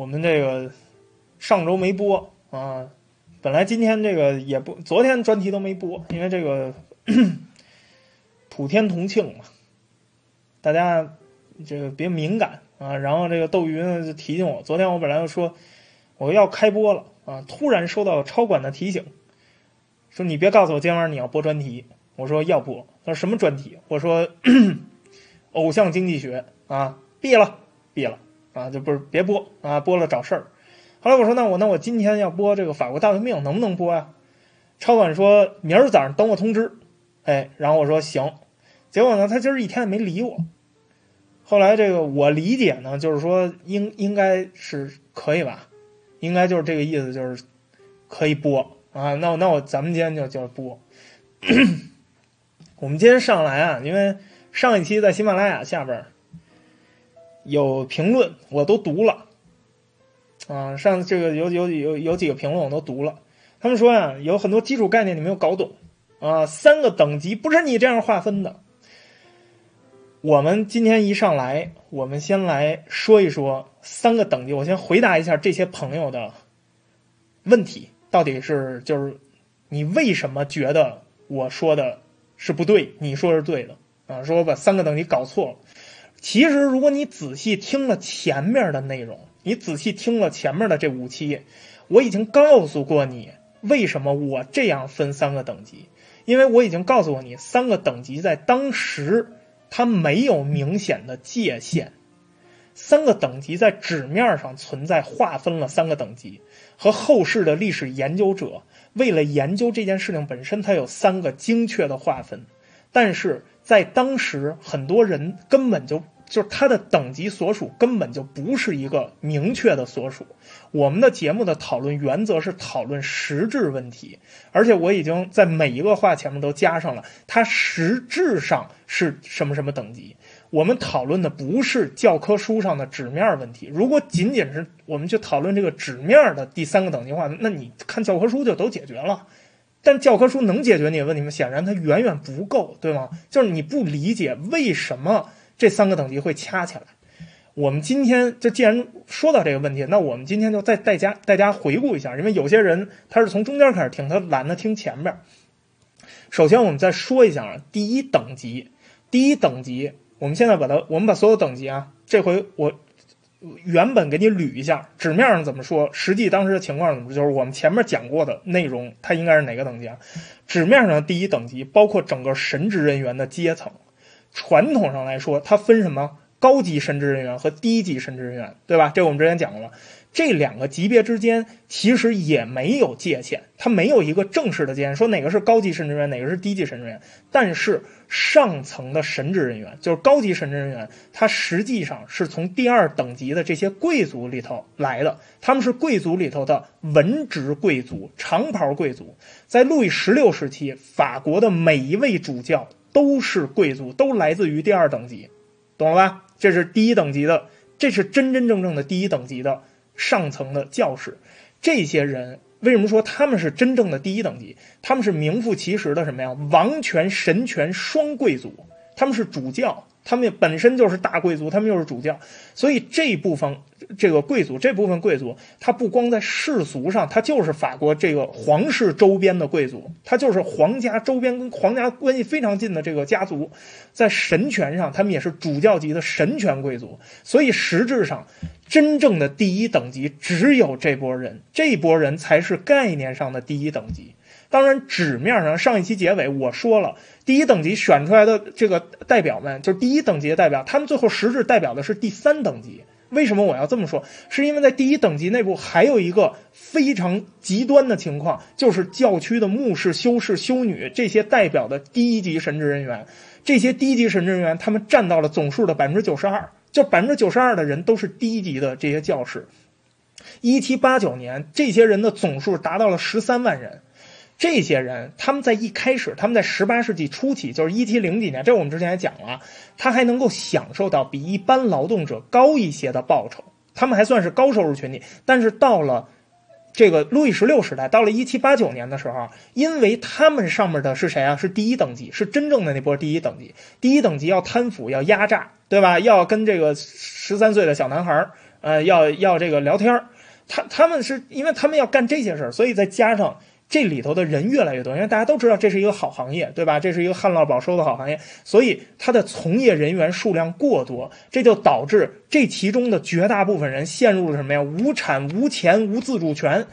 我们这个上周没播啊，本来今天这个也不，昨天专题都没播，因为这个普天同庆嘛，大家这个别敏感啊。然后这个斗鱼呢就提醒我，昨天我本来就说我要开播了啊，突然收到超管的提醒，说你别告诉我今天晚上你要播专题。我说要播，他说什么专题？我说 偶像经济学啊，毙了，毙了。啊，就不是别播啊，播了找事儿。后来我说，那我那我今天要播这个法国大革命，能不能播呀？超管说明儿早上等我通知。哎，然后我说行。结果呢，他今儿一天也没理我。后来这个我理解呢，就是说应应该是可以吧，应该就是这个意思，就是可以播啊。那那我咱们今天就就播。我们今天上来啊，因为上一期在喜马拉雅下边。有评论我都读了，啊，上这个有有有有几个评论我都读了，他们说呀，有很多基础概念你没有搞懂，啊，三个等级不是你这样划分的。我们今天一上来，我们先来说一说三个等级，我先回答一下这些朋友的问题，到底是就是你为什么觉得我说的是不对，你说是对的啊？说我把三个等级搞错了。其实，如果你仔细听了前面的内容，你仔细听了前面的这五期，我已经告诉过你为什么我这样分三个等级，因为我已经告诉过你，三个等级在当时它没有明显的界限，三个等级在纸面上存在，划分了三个等级，和后世的历史研究者为了研究这件事情本身，它有三个精确的划分，但是。在当时，很多人根本就就是他的等级所属根本就不是一个明确的所属。我们的节目的讨论原则是讨论实质问题，而且我已经在每一个话前面都加上了，它实质上是什么什么等级。我们讨论的不是教科书上的纸面问题。如果仅仅是我们去讨论这个纸面的第三个等级化，那你看教科书就都解决了。但教科书能解决你的问题吗？显然它远远不够，对吗？就是你不理解为什么这三个等级会掐起来。我们今天就既然说到这个问题，那我们今天就再大家大家回顾一下，因为有些人他是从中间开始听，他懒得听前边。首先，我们再说一下第一等级，第一等级，我们现在把它，我们把所有等级啊，这回我。原本给你捋一下，纸面上怎么说，实际当时的情况怎么，就是我们前面讲过的内容，它应该是哪个等级啊？纸面上的第一等级包括整个神职人员的阶层，传统上来说，它分什么？高级神职人员和低级神职人员，对吧？这我们之前讲过了。这两个级别之间其实也没有界限，它没有一个正式的界限，说哪个是高级神职人员，哪个是低级神职人员。但是上层的神职人员，就是高级神职人员，他实际上是从第二等级的这些贵族里头来的，他们是贵族里头的文职贵族、长袍贵族。在路易十六时期，法国的每一位主教都是贵族，都来自于第二等级，懂了吧？这是第一等级的，这是真真正正的第一等级的。上层的教士，这些人为什么说他们是真正的第一等级？他们是名副其实的什么呀？王权神权双贵族，他们是主教。他们本身就是大贵族，他们又是主教，所以这部分这个贵族，这部分贵族，他不光在世俗上，他就是法国这个皇室周边的贵族，他就是皇家周边跟皇家关系非常近的这个家族，在神权上，他们也是主教级的神权贵族，所以实质上，真正的第一等级只有这波人，这波人才是概念上的第一等级。当然，纸面上上一期结尾我说了，第一等级选出来的这个代表们，就是第一等级的代表，他们最后实质代表的是第三等级。为什么我要这么说？是因为在第一等级内部还有一个非常极端的情况，就是教区的牧师、修士、修女这些代表的低级神职人员，这些低级神职人员他们占到了总数的百分之九十二，就百分之九十二的人都是低级的这些教士。一七八九年，这些人的总数达到了十三万人。这些人，他们在一开始，他们在十八世纪初期，就是一七零几年，这我们之前也讲了，他还能够享受到比一般劳动者高一些的报酬，他们还算是高收入群体。但是到了这个路易十六时代，到了一七八九年的时候，因为他们上面的是谁啊？是第一等级，是真正的那波第一等级。第一等级要贪腐，要压榨，对吧？要跟这个十三岁的小男孩呃，要要这个聊天儿。他他们是因为他们要干这些事儿，所以再加上这里头的人越来越多，因为大家都知道这是一个好行业，对吧？这是一个旱涝保收的好行业，所以它的从业人员数量过多，这就导致这其中的绝大部分人陷入了什么呀？无产、无钱、无自主权，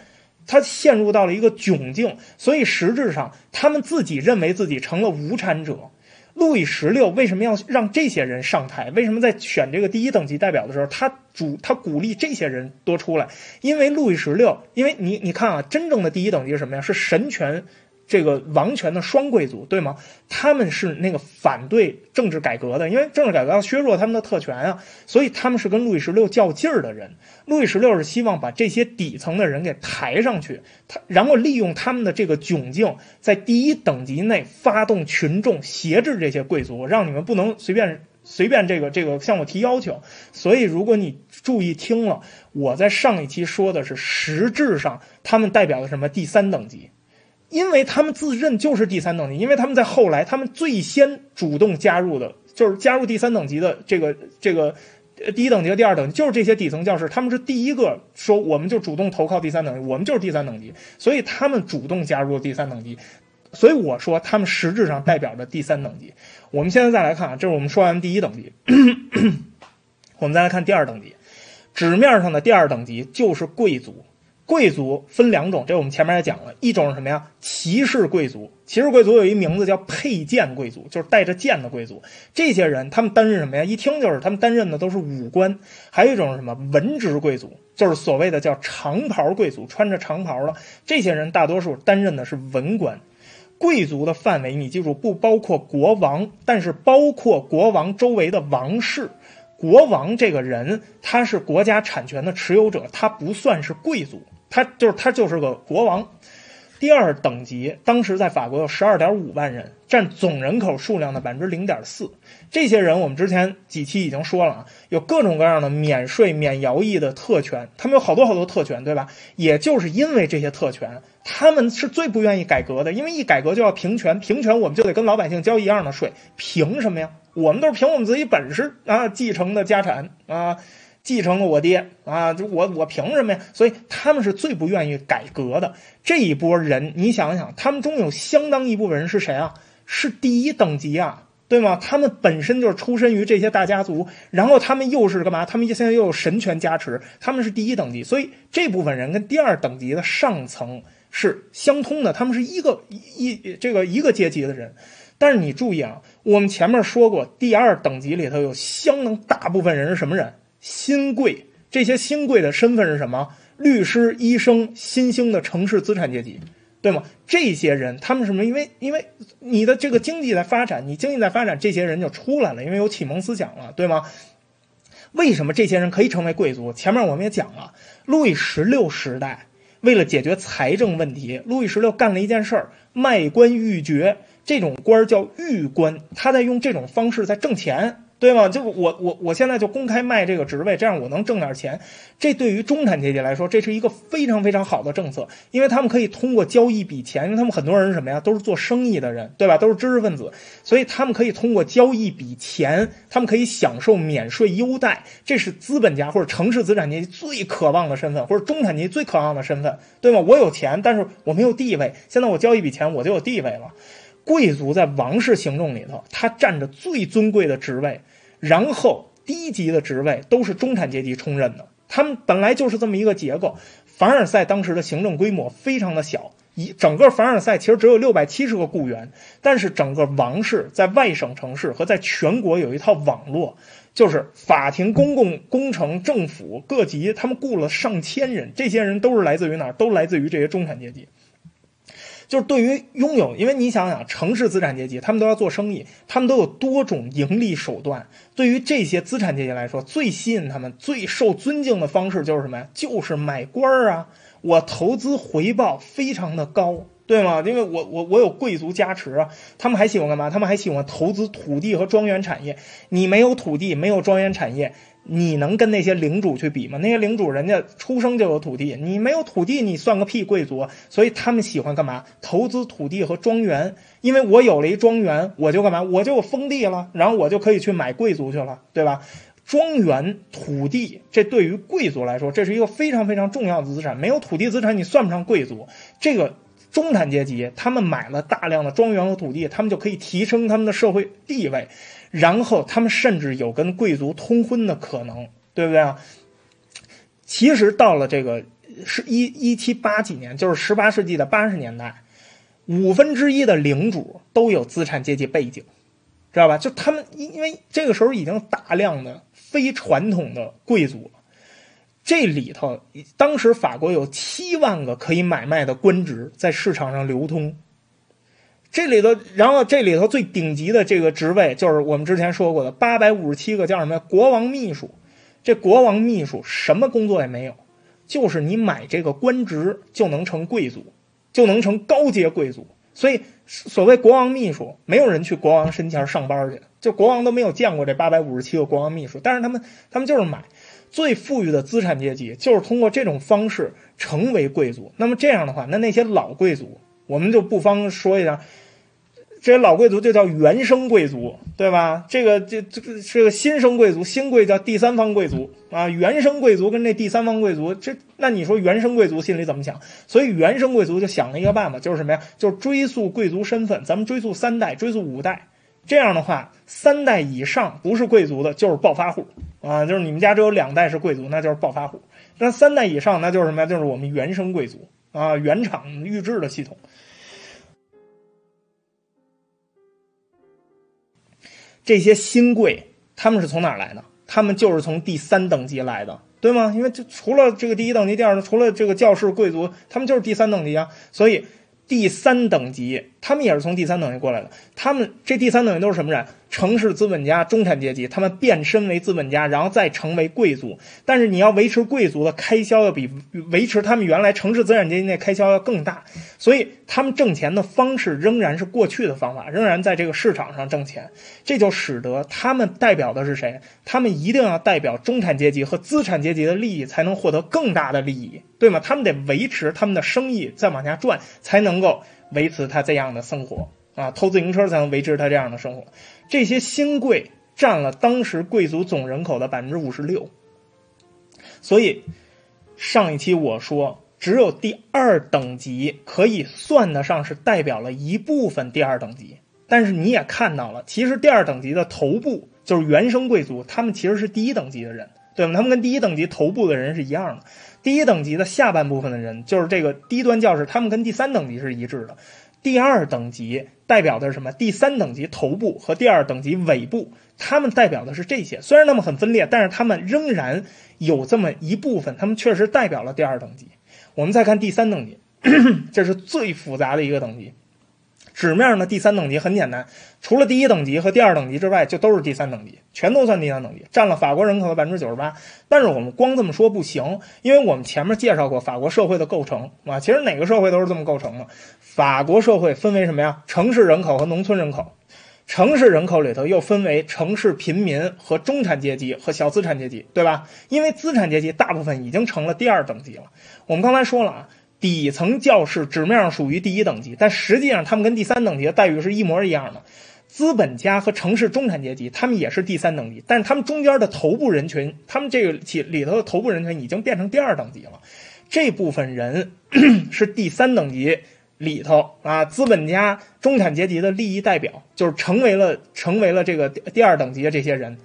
他陷入到了一个窘境，所以实质上他们自己认为自己成了无产者。路易十六为什么要让这些人上台？为什么在选这个第一等级代表的时候，他主他鼓励这些人多出来？因为路易十六，因为你你看啊，真正的第一等级是什么呀？是神权。这个王权的双贵族，对吗？他们是那个反对政治改革的，因为政治改革要削弱他们的特权啊，所以他们是跟路易十六较劲儿的人。路易十六是希望把这些底层的人给抬上去，他然后利用他们的这个窘境，在第一等级内发动群众，挟制这些贵族，让你们不能随便随便这个这个向我提要求。所以，如果你注意听了，我在上一期说的是，实质上他们代表的什么第三等级。因为他们自认就是第三等级，因为他们在后来，他们最先主动加入的，就是加入第三等级的这个这个第一等级和第二等级，就是这些底层教师，他们是第一个说我们就主动投靠第三等级，我们就是第三等级，所以他们主动加入了第三等级，所以我说他们实质上代表着第三等级。我们现在再来看啊，这是我们说完第一等级，我们再来看第二等级，纸面上的第二等级就是贵族。贵族分两种，这我们前面也讲了，一种是什么呀？骑士贵族，骑士贵族有一名字叫佩剑贵族，就是带着剑的贵族。这些人他们担任什么呀？一听就是他们担任的都是武官。还有一种是什么？文职贵族，就是所谓的叫长袍贵族，穿着长袍的这些人，大多数担任的是文官。贵族的范围，你记住，不包括国王，但是包括国王周围的王室。国王这个人，他是国家产权的持有者，他不算是贵族。他就是他就是个国王，第二等级，当时在法国有十二点五万人，占总人口数量的百分之零点四。这些人我们之前几期已经说了啊，有各种各样的免税、免徭役的特权，他们有好多好多特权，对吧？也就是因为这些特权，他们是最不愿意改革的，因为一改革就要平权，平权我们就得跟老百姓交一样的税，凭什么呀？我们都是凭我们自己本事啊继承的家产啊。继承了我爹啊，就我我凭什么呀？所以他们是最不愿意改革的这一波人。你想想，他们中有相当一部分人是谁啊？是第一等级啊，对吗？他们本身就是出身于这些大家族，然后他们又是干嘛？他们现在又有神权加持，他们是第一等级，所以这部分人跟第二等级的上层是相通的，他们是一个一这个一个阶级的人。但是你注意啊，我们前面说过，第二等级里头有相当大部分人是什么人？新贵，这些新贵的身份是什么？律师、医生，新兴的城市资产阶级，对吗？这些人他们什么？因为因为你的这个经济在发展，你经济在发展，这些人就出来了，因为有启蒙思想了，对吗？为什么这些人可以成为贵族？前面我们也讲了，路易十六时代为了解决财政问题，路易十六干了一件事儿，卖官鬻爵，这种官叫鬻官，他在用这种方式在挣钱。对吗？就我我我现在就公开卖这个职位，这样我能挣点钱。这对于中产阶级来说，这是一个非常非常好的政策，因为他们可以通过交一笔钱，因为他们很多人什么呀？都是做生意的人，对吧？都是知识分子，所以他们可以通过交一笔钱，他们可以享受免税优待。这是资本家或者城市资产阶级最渴望的身份，或者中产阶级最渴望的身份，对吗？我有钱，但是我没有地位。现在我交一笔钱，我就有地位了。贵族在王室行政里头，他占着最尊贵的职位，然后低级的职位都是中产阶级充任的。他们本来就是这么一个结构。凡尔赛当时的行政规模非常的小，一整个凡尔赛其实只有六百七十个雇员，但是整个王室在外省城市和在全国有一套网络，就是法庭、公共工程、政府各级，他们雇了上千人，这些人都是来自于哪儿？都来自于这些中产阶级。就是对于拥有，因为你想想，城市资产阶级他们都要做生意，他们都有多种盈利手段。对于这些资产阶级来说，最吸引他们、最受尊敬的方式就是什么呀？就是买官儿啊！我投资回报非常的高，对吗？因为我我我有贵族加持啊！他们还喜欢干嘛？他们还喜欢投资土地和庄园产业。你没有土地，没有庄园产业。你能跟那些领主去比吗？那些领主人家出生就有土地，你没有土地，你算个屁贵族！所以他们喜欢干嘛？投资土地和庄园，因为我有了一庄园，我就干嘛？我就有封地了，然后我就可以去买贵族去了，对吧？庄园、土地，这对于贵族来说，这是一个非常非常重要的资产。没有土地资产，你算不上贵族。这个中产阶级，他们买了大量的庄园和土地，他们就可以提升他们的社会地位，然后他们甚至有跟贵族通婚的可能，对不对啊？其实到了这个是一一七八几年，就是十八世纪的八十年代，五分之一的领主都有资产阶级背景，知道吧？就他们因为这个时候已经大量的非传统的贵族，这里头当时法国有七万个可以买卖的官职在市场上流通，这里头，然后这里头最顶级的这个职位就是我们之前说过的八百五十七个叫什么？国王秘书。这国王秘书什么工作也没有，就是你买这个官职就能成贵族，就能成高阶贵族。所以所谓国王秘书，没有人去国王身前上班去，就国王都没有见过这八百五十七个国王秘书。但是他们，他们就是买最富裕的资产阶级，就是通过这种方式成为贵族。那么这样的话，那那些老贵族，我们就不妨说一下。这些老贵族就叫原生贵族，对吧？这个这这个是个新生贵族，新贵叫第三方贵族啊。原生贵族跟这第三方贵族，这那你说原生贵族心里怎么想？所以原生贵族就想了一个办法，就是什么呀？就是追溯贵族身份，咱们追溯三代，追溯五代。这样的话，三代以上不是贵族的，就是暴发户啊。就是你们家只有两代是贵族，那就是暴发户。那三代以上，那就是什么呀？就是我们原生贵族啊，原厂预制的系统。这些新贵他们是从哪来的？他们就是从第三等级来的，对吗？因为就除了这个第一等级、第二，除了这个教士贵族，他们就是第三等级啊。所以第三等级，他们也是从第三等级过来的。他们这第三等级都是什么人？城市资本家、中产阶级，他们变身为资本家，然后再成为贵族。但是你要维持贵族的开销，要比维持他们原来城市资产阶级那开销要更大。所以他们挣钱的方式仍然是过去的方法，仍然在这个市场上挣钱。这就使得他们代表的是谁？他们一定要代表中产阶级和资产阶级的利益，才能获得更大的利益，对吗？他们得维持他们的生意再往下赚，才能够维持他这样的生活啊！偷自行车才能维持他这样的生活。这些新贵占了当时贵族总人口的百分之五十六，所以上一期我说，只有第二等级可以算得上是代表了一部分第二等级。但是你也看到了，其实第二等级的头部就是原生贵族，他们其实是第一等级的人，对吗？他们跟第一等级头部的人是一样的。第一等级的下半部分的人，就是这个低端教师，他们跟第三等级是一致的。第二等级代表的是什么？第三等级头部和第二等级尾部，他们代表的是这些。虽然他们很分裂，但是他们仍然有这么一部分，他们确实代表了第二等级。我们再看第三等级，这是最复杂的一个等级。纸面上的第三等级很简单，除了第一等级和第二等级之外，就都是第三等级，全都算第三等级，占了法国人口的百分之九十八。但是我们光这么说不行，因为我们前面介绍过法国社会的构成啊，其实哪个社会都是这么构成的。法国社会分为什么呀？城市人口和农村人口，城市人口里头又分为城市贫民和中产阶级和小资产阶级，对吧？因为资产阶级大部分已经成了第二等级了。我们刚才说了啊。底层教师纸面上属于第一等级，但实际上他们跟第三等级的待遇是一模一样的。资本家和城市中产阶级，他们也是第三等级，但是他们中间的头部人群，他们这个里里头的头部人群已经变成第二等级了。这部分人 是第三等级里头啊，资本家、中产阶级的利益代表，就是成为了成为了这个第二等级的这些人，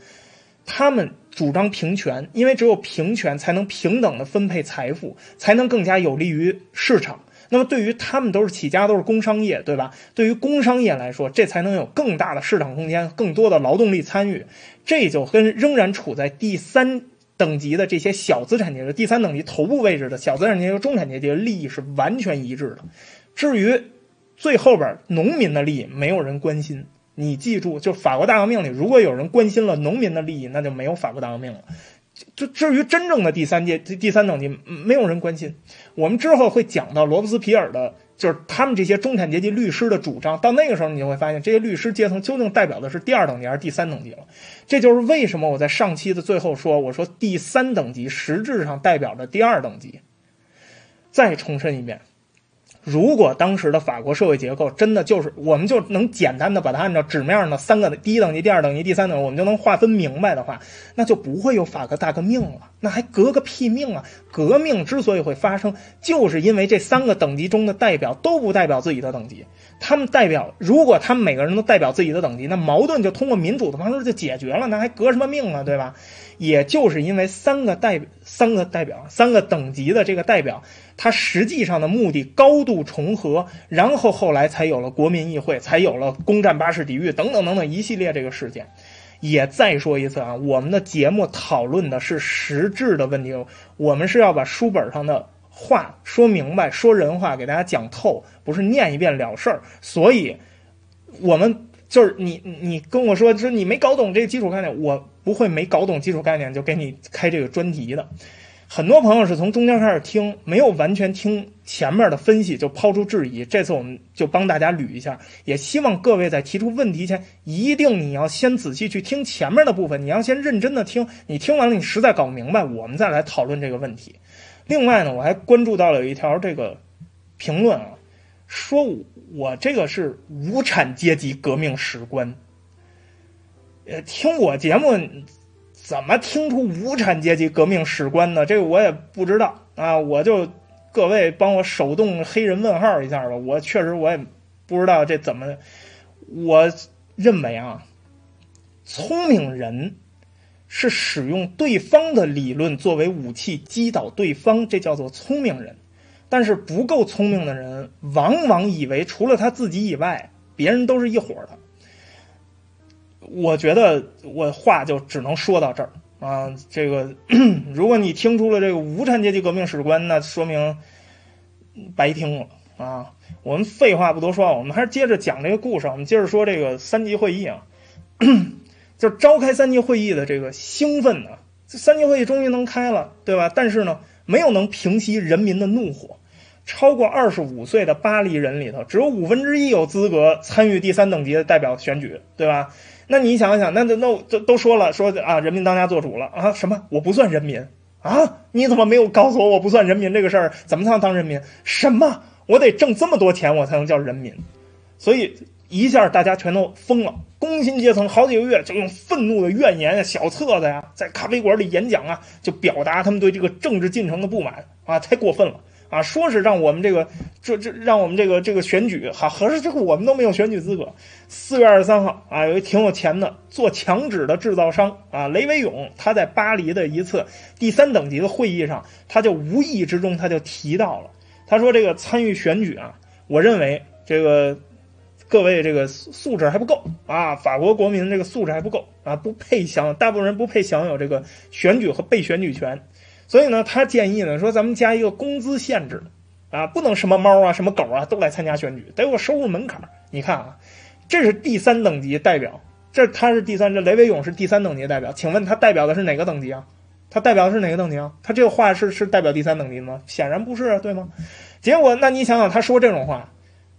他们。主张平权，因为只有平权才能平等的分配财富，才能更加有利于市场。那么，对于他们都是起家都是工商业，对吧？对于工商业来说，这才能有更大的市场空间，更多的劳动力参与。这就跟仍然处在第三等级的这些小资产阶级、第三等级头部位置的小资产阶级和中产阶级的利益是完全一致的。至于最后边农民的利益，没有人关心。你记住，就法国大革命里，如果有人关心了农民的利益，那就没有法国大革命了。就至于真正的第三阶、第三等级，没有人关心。我们之后会讲到罗伯斯皮尔的，就是他们这些中产阶级律师的主张。到那个时候，你就会发现，这些律师阶层究竟代表的是第二等级还是第三等级了。这就是为什么我在上期的最后说，我说第三等级实质上代表着第二等级。再重申一遍，如果当时的法国社会结构真的就是，我们就能简单的把它按照纸面上的三个第一等级、第二等级、第三等级，我们就能划分明白的话，那就不会有法国大革命了。那还革个屁命啊！革命之所以会发生，就是因为这三个等级中的代表都不代表自己的等级。他们代表，如果他们每个人都代表自己的等级，那矛盾就通过民主的方式就解决了，那还革什么命啊？对吧？也就是因为三个代表三个代表三个等级的这个代表，他实际上的目的高度重合，然后后来才有了国民议会，才有了攻占巴士底狱等等等等一系列这个事件。也再说一次啊，我们的节目讨论的是实质的问题，我们是要把书本上的话说明白，说人话给大家讲透，不是念一遍了事儿。所以，我们就是你你跟我说，说你没搞懂这个基础概念，我。不会没搞懂基础概念就给你开这个专题的，很多朋友是从中间开始听，没有完全听前面的分析就抛出质疑。这次我们就帮大家捋一下，也希望各位在提出问题前，一定你要先仔细去听前面的部分，你要先认真的听，你听完了你实在搞不明白，我们再来讨论这个问题。另外呢，我还关注到了有一条这个评论啊，说我我这个是无产阶级革命史观。呃，听我节目怎么听出无产阶级革命史观呢？这个我也不知道啊，我就各位帮我手动黑人问号一下吧。我确实我也不知道这怎么。我认为啊，聪明人是使用对方的理论作为武器击倒对方，这叫做聪明人。但是不够聪明的人，往往以为除了他自己以外，别人都是一伙的。我觉得我话就只能说到这儿啊！这个，如果你听出了这个无产阶级革命史观，那说明白听了啊！我们废话不多说，我们还是接着讲这个故事。我们接着说这个三级会议啊，就召开三级会议的这个兴奋呢，三级会议终于能开了，对吧？但是呢，没有能平息人民的怒火。超过二十五岁的巴黎人里头，只有五分之一有资格参与第三等级的代表选举，对吧？那你想想，那那那都都说了，说啊，人民当家作主了啊？什么？我不算人民啊？你怎么没有告诉我我不算人民这个事儿？怎么才能当人民？什么？我得挣这么多钱我才能叫人民？所以一下大家全都疯了，工薪阶层好几个月就用愤怒的怨言啊、小册子呀，在咖啡馆里演讲啊，就表达他们对这个政治进程的不满啊，太过分了。啊，说是让我们这个，这这让我们这个这个选举，好，合适这个我们都没有选举资格。四月二十三号啊，有一挺有钱的做墙纸的制造商啊，雷维勇，他在巴黎的一次第三等级的会议上，他就无意之中他就提到了，他说这个参与选举啊，我认为这个各位这个素质还不够啊，法国国民这个素质还不够啊，不配享，大部分人不配享有这个选举和被选举权。所以呢，他建议呢说，咱们加一个工资限制，啊，不能什么猫啊、什么狗啊都来参加选举，得有收入门槛。你看啊，这是第三等级代表，这他是第三，这雷维勇是第三等级代表。请问他代表的是哪个等级啊？他代表的是哪个等级啊？他这个话是是代表第三等级吗？显然不是啊，对吗？结果，那你想想，他说这种话，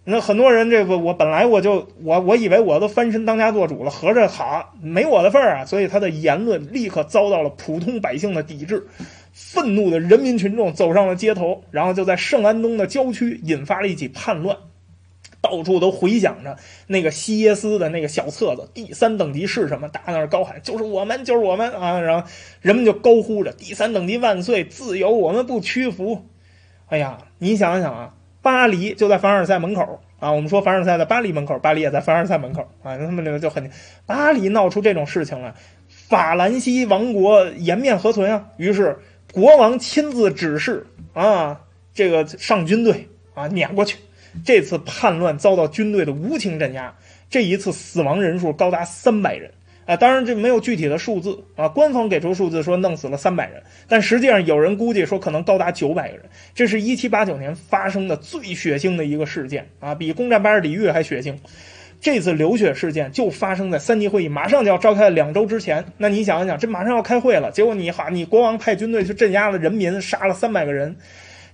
那很多人这个我本来我就我我以为我都翻身当家做主了，合着好没我的份儿啊，所以他的言论立刻遭到了普通百姓的抵制。愤怒的人民群众走上了街头，然后就在圣安东的郊区引发了一起叛乱，到处都回响着那个西耶斯的那个小册子。第三等级是什么？大那儿高喊：“就是我们，就是我们啊！”然后人们就高呼着：“第三等级万岁，自由，我们不屈服。”哎呀，你想想啊，巴黎就在凡尔赛门口啊。我们说凡尔赛在巴黎门口，巴黎也在凡尔赛门口啊。他们这个就很，巴黎闹出这种事情来，法兰西王国颜面何存啊？于是。国王亲自指示啊，这个上军队啊，撵过去。这次叛乱遭到军队的无情镇压，这一次死亡人数高达三百人啊！当然这没有具体的数字啊，官方给出数字说弄死了三百人，但实际上有人估计说可能高达九百个人。这是一七八九年发生的最血腥的一个事件啊，比攻占巴士底狱还血腥。这次流血事件就发生在三级会议马上就要召开的两周之前。那你想一想，这马上要开会了，结果你哈，你国王派军队去镇压了人民，杀了三百个人。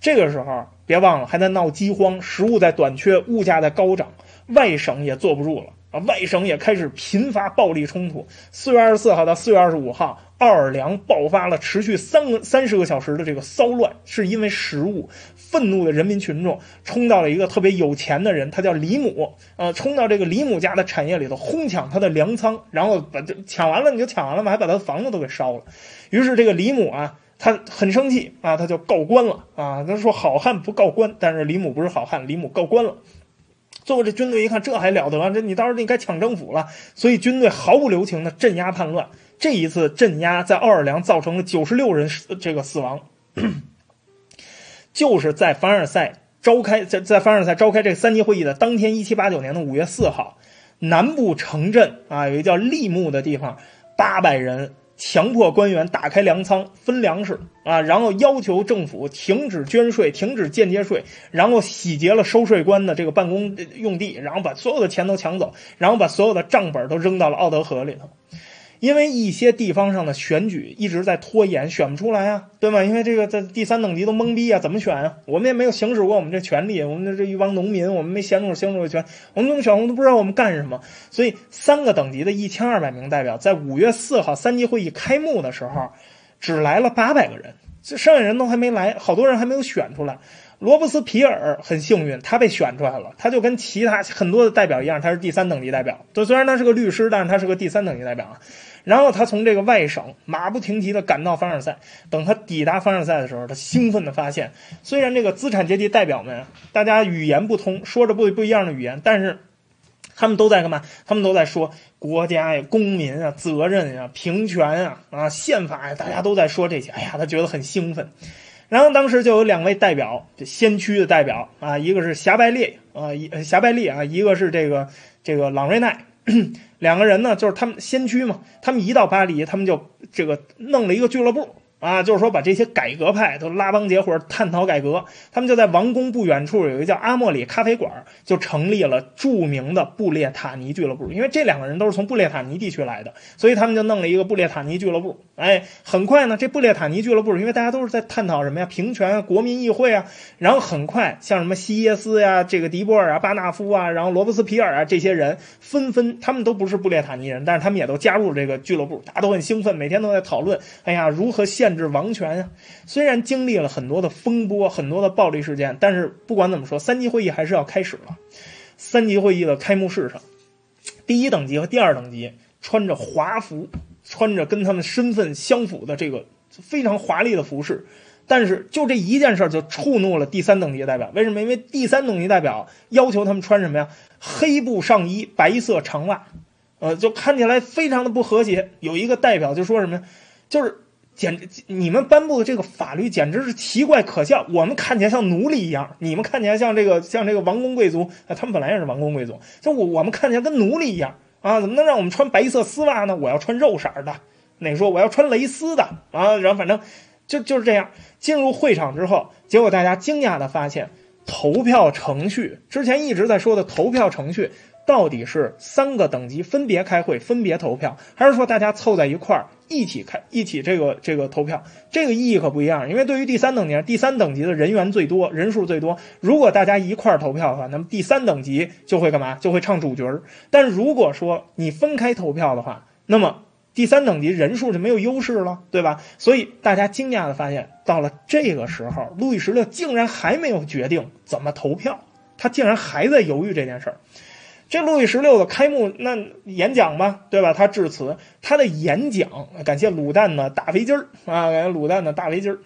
这个时候别忘了还在闹饥荒，食物在短缺，物价在高涨，外省也坐不住了啊！外省也开始频发暴力冲突。四月二十四号到四月二十五号，奥尔良爆发了持续三个三十个小时的这个骚乱，是因为食物。愤怒的人民群众冲到了一个特别有钱的人，他叫李母，呃，冲到这个李母家的产业里头，哄抢他的粮仓，然后把这抢完了你就抢完了嘛，还把他的房子都给烧了。于是这个李母啊，他很生气啊，他就告官了啊。他说好汉不告官，但是李母不是好汉，李母告官了。最后这军队一看，这还了得？这你到时候你该抢政府了。所以军队毫不留情的镇压叛乱。这一次镇压在奥尔良造成了九十六人这个死亡。就是在凡尔赛召开，在在凡尔赛召开这个三级会议的当天，一七八九年的五月四号，南部城镇啊，有一个叫利木的地方，八百人强迫官员打开粮仓分粮食啊，然后要求政府停止捐税，停止间接税，然后洗劫了收税官的这个办公用地，然后把所有的钱都抢走，然后把所有的账本都扔到了奥德河里头。因为一些地方上的选举一直在拖延，选不出来啊，对吗？因为这个在第三等级都懵逼啊，怎么选啊？我们也没有行使过我们这权利，我们这这一帮农民，我们没行使行使权，我们怎么选？我们都不知道我们干什么。所以三个等级的一千二百名代表，在五月四号三级会议开幕的时候，只来了八百个人，这剩下人都还没来，好多人还没有选出来。罗伯斯皮尔很幸运，他被选出来了，他就跟其他很多的代表一样，他是第三等级代表。就虽然他是个律师，但是他是个第三等级代表。然后他从这个外省马不停蹄地赶到凡尔赛。等他抵达凡尔赛的时候，他兴奋地发现，虽然这个资产阶级代表们大家语言不通，说着不不一样的语言，但是他们都在干嘛？他们都在说国家呀、公民啊、责任呀、平权啊、啊宪法呀，大家都在说这些。哎呀，他觉得很兴奋。然后当时就有两位代表，先驱的代表啊，一个是霞拜列啊，一霞拜列啊，一个是这个这个朗瑞奈。两个人呢，就是他们先驱嘛。他们一到巴黎，他们就这个弄了一个俱乐部。啊，就是说把这些改革派都拉帮结伙探讨改革，他们就在王宫不远处有一个叫阿莫里咖啡馆，就成立了著名的布列塔尼俱乐部。因为这两个人都是从布列塔尼地区来的，所以他们就弄了一个布列塔尼俱乐部。哎，很快呢，这布列塔尼俱乐部，因为大家都是在探讨什么呀，平权啊，国民议会啊，然后很快像什么西耶斯呀、这个迪波尔啊、巴纳夫啊，然后罗伯斯皮尔啊这些人纷纷，他们都不是布列塔尼人，但是他们也都加入这个俱乐部，大家都很兴奋，每天都在讨论，哎呀，如何限。限制王权啊！虽然经历了很多的风波、很多的暴力事件，但是不管怎么说，三级会议还是要开始了。三级会议的开幕式上，第一等级和第二等级穿着华服，穿着跟他们身份相符的这个非常华丽的服饰，但是就这一件事就触怒了第三等级代表。为什么？因为第三等级代表要求他们穿什么呀？黑布上衣、白色长袜，呃，就看起来非常的不和谐。有一个代表就说什么呀？就是。简直，你们颁布的这个法律简直是奇怪可笑。我们看起来像奴隶一样，你们看起来像这个像这个王公贵族啊，他们本来也是王公贵族。就我我们看起来跟奴隶一样啊，怎么能让我们穿白色丝袜呢？我要穿肉色的。哪说我要穿蕾丝的啊？然后反正就就是这样。进入会场之后，结果大家惊讶的发现，投票程序之前一直在说的投票程序。到底是三个等级分别开会、分别投票，还是说大家凑在一块儿一起开、一起这个这个投票？这个意义可不一样。因为对于第三等级，第三等级的人员最多，人数最多。如果大家一块儿投票的话，那么第三等级就会干嘛？就会唱主角儿。但如果说你分开投票的话，那么第三等级人数就没有优势了，对吧？所以大家惊讶的发现，到了这个时候，路易十六竟然还没有决定怎么投票，他竟然还在犹豫这件事儿。这路易十六的开幕那演讲吧，对吧？他致辞，他的演讲，感谢卤蛋的大肥鸡儿啊，感谢卤蛋的大肥鸡儿。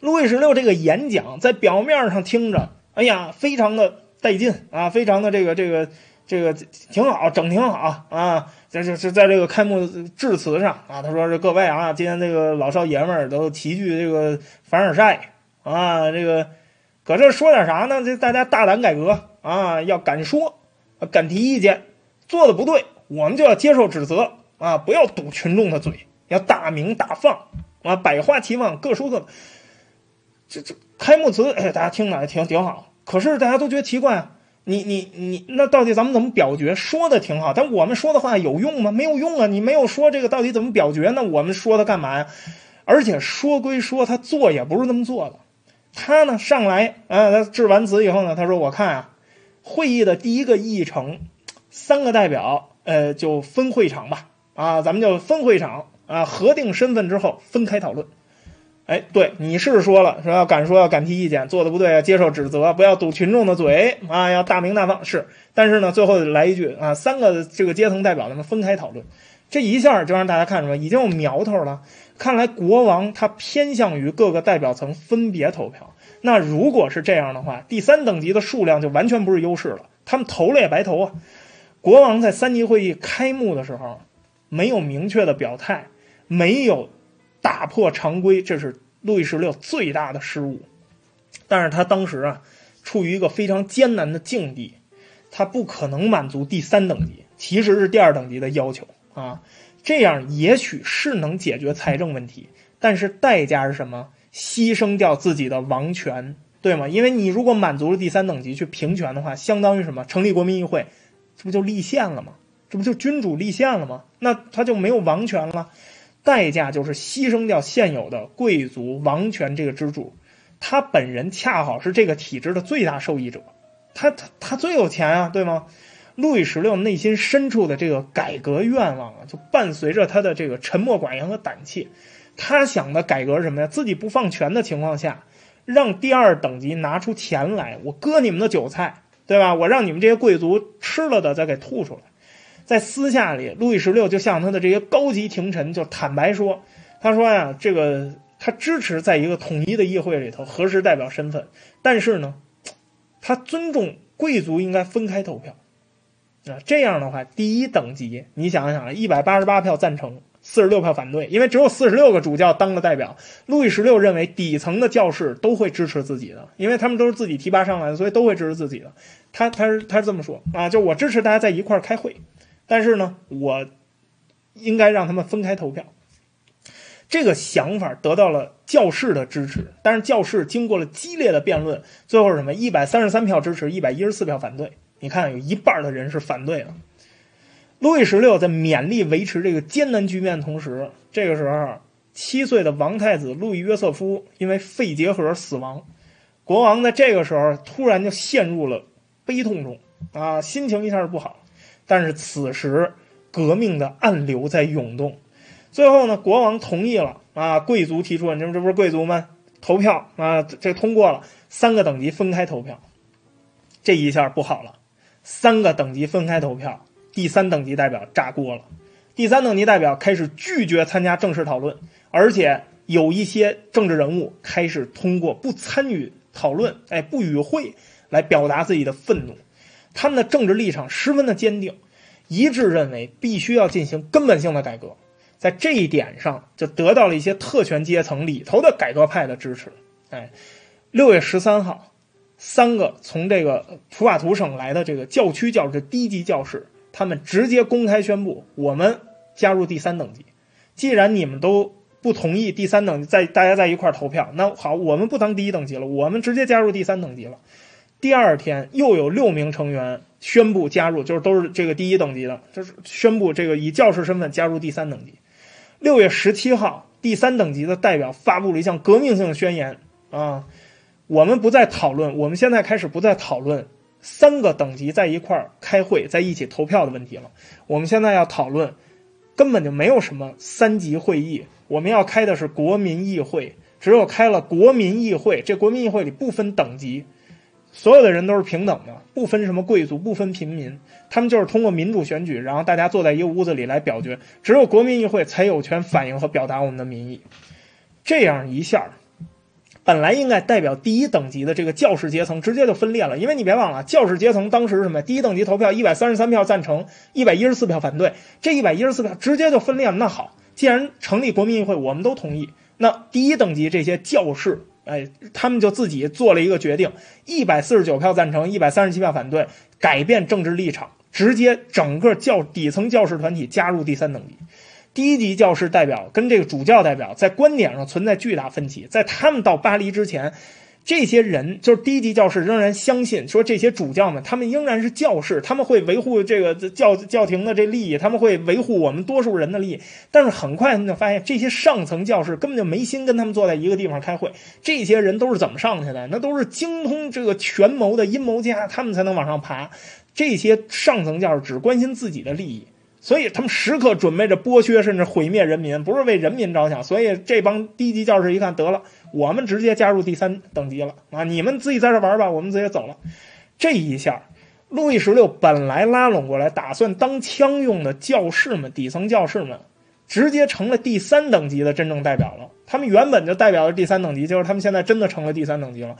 路易十六这个演讲在表面上听着，哎呀，非常的带劲啊，非常的这个这个这个挺好，整挺好啊。这这是在这个开幕致辞上啊，他说：“这各位啊，今天这个老少爷们都齐聚这个凡尔赛啊，这个搁这说点啥呢？这大家大胆改革啊，要敢说。”敢提意见，做的不对，我们就要接受指责啊！不要堵群众的嘴，要大鸣大放啊！百花齐放，各说各。这这开幕词，哎，大家听着挺挺好。可是大家都觉得奇怪啊，你你你，那到底咱们怎么表决？说的挺好，但我们说的话有用吗？没有用啊！你没有说这个到底怎么表决？那我们说它干嘛呀？而且说归说，他做也不是那么做的。他呢上来啊，他致完词以后呢，他说：“我看啊。”会议的第一个议程，三个代表，呃，就分会场吧，啊，咱们就分会场啊，核定身份之后分开讨论。哎，对，你是说了，说要敢说要敢提意见，做的不对要，接受指责，不要堵群众的嘴啊，要大明大放是。但是呢，最后来一句啊，三个这个阶层代表他们分开讨论，这一下就让大家看出来已经有苗头了。看来国王他偏向于各个代表层分别投票。那如果是这样的话，第三等级的数量就完全不是优势了，他们投了也白投啊。国王在三级会议开幕的时候没有明确的表态，没有。打破常规，这是路易十六最大的失误。但是他当时啊，处于一个非常艰难的境地，他不可能满足第三等级，其实是第二等级的要求啊。这样也许是能解决财政问题，但是代价是什么？牺牲掉自己的王权，对吗？因为你如果满足了第三等级去平权的话，相当于什么？成立国民议会，这不就立宪了吗？这不就君主立宪了吗？那他就没有王权了吗。代价就是牺牲掉现有的贵族王权这个支柱，他本人恰好是这个体制的最大受益者，他他他最有钱啊，对吗？路易十六内心深处的这个改革愿望啊，就伴随着他的这个沉默寡言和胆怯。他想的改革是什么呀？自己不放权的情况下，让第二等级拿出钱来，我割你们的韭菜，对吧？我让你们这些贵族吃了的再给吐出来。在私下里，路易十六就向他的这些高级廷臣就坦白说：“他说呀，这个他支持在一个统一的议会里头核实代表身份，但是呢，他尊重贵族应该分开投票。啊，这样的话，第一等级，你想想，一百八十八票赞成，四十六票反对，因为只有四十六个主教当了代表。路易十六认为底层的教士都会支持自己的，因为他们都是自己提拔上来的，所以都会支持自己的。他他是他是这么说啊，就我支持大家在一块儿开会。”但是呢，我应该让他们分开投票。这个想法得到了教士的支持，但是教士经过了激烈的辩论，最后是什么？一百三十三票支持，一百一十四票反对。你看，有一半的人是反对的。路易十六在勉力维持这个艰难局面的同时，这个时候，七岁的王太子路易约瑟夫因为肺结核死亡。国王在这个时候突然就陷入了悲痛中啊，心情一下就不好。但是此时，革命的暗流在涌动。最后呢，国王同意了啊，贵族提出，这这不是贵族吗投票啊，这通过了，三个等级分开投票。这一下不好了，三个等级分开投票，第三等级代表炸锅了。第三等级代表开始拒绝参加正式讨论，而且有一些政治人物开始通过不参与讨论，哎，不与会来表达自己的愤怒。他们的政治立场十分的坚定，一致认为必须要进行根本性的改革，在这一点上就得到了一些特权阶层里头的改革派的支持。哎，六月十三号，三个从这个普瓦图省来的这个教区教士低级教师，他们直接公开宣布，我们加入第三等级。既然你们都不同意第三等级，在大家在一块投票，那好，我们不当第一等级了，我们直接加入第三等级了。第二天又有六名成员宣布加入，就是都是这个第一等级的，就是宣布这个以教师身份加入第三等级。六月十七号，第三等级的代表发布了一项革命性的宣言啊，我们不再讨论，我们现在开始不再讨论三个等级在一块儿开会在一起投票的问题了。我们现在要讨论，根本就没有什么三级会议，我们要开的是国民议会。只有开了国民议会，这国民议会里不分等级。所有的人都是平等的，不分什么贵族，不分平民，他们就是通过民主选举，然后大家坐在一个屋子里来表决，只有国民议会才有权反映和表达我们的民意。这样一下，本来应该代表第一等级的这个教士阶层直接就分裂了，因为你别忘了，教士阶层当时是什么？第一等级投票一百三十三票赞成，一百一十四票反对，这一百一十四票直接就分裂了。那好，既然成立国民议会，我们都同意，那第一等级这些教士。哎，他们就自己做了一个决定，一百四十九票赞成，一百三十七票反对，改变政治立场，直接整个教底层教师团体加入第三等级，低级教师代表跟这个主教代表在观点上存在巨大分歧，在他们到巴黎之前。这些人就是低级教士，仍然相信说这些主教们，他们仍然是教士，他们会维护这个教教廷的这利益，他们会维护我们多数人的利益。但是很快他们就发现，这些上层教士根本就没心跟他们坐在一个地方开会。这些人都是怎么上去的？那都是精通这个权谋的阴谋家，他们才能往上爬。这些上层教士只关心自己的利益。所以他们时刻准备着剥削甚至毁灭人民，不是为人民着想。所以这帮低级教士一看，得了，我们直接加入第三等级了啊！你们自己在这玩吧，我们直接走了。这一下，路易十六本来拉拢过来打算当枪用的教士们，底层教士们，直接成了第三等级的真正代表了。他们原本就代表了第三等级，就是他们现在真的成了第三等级了。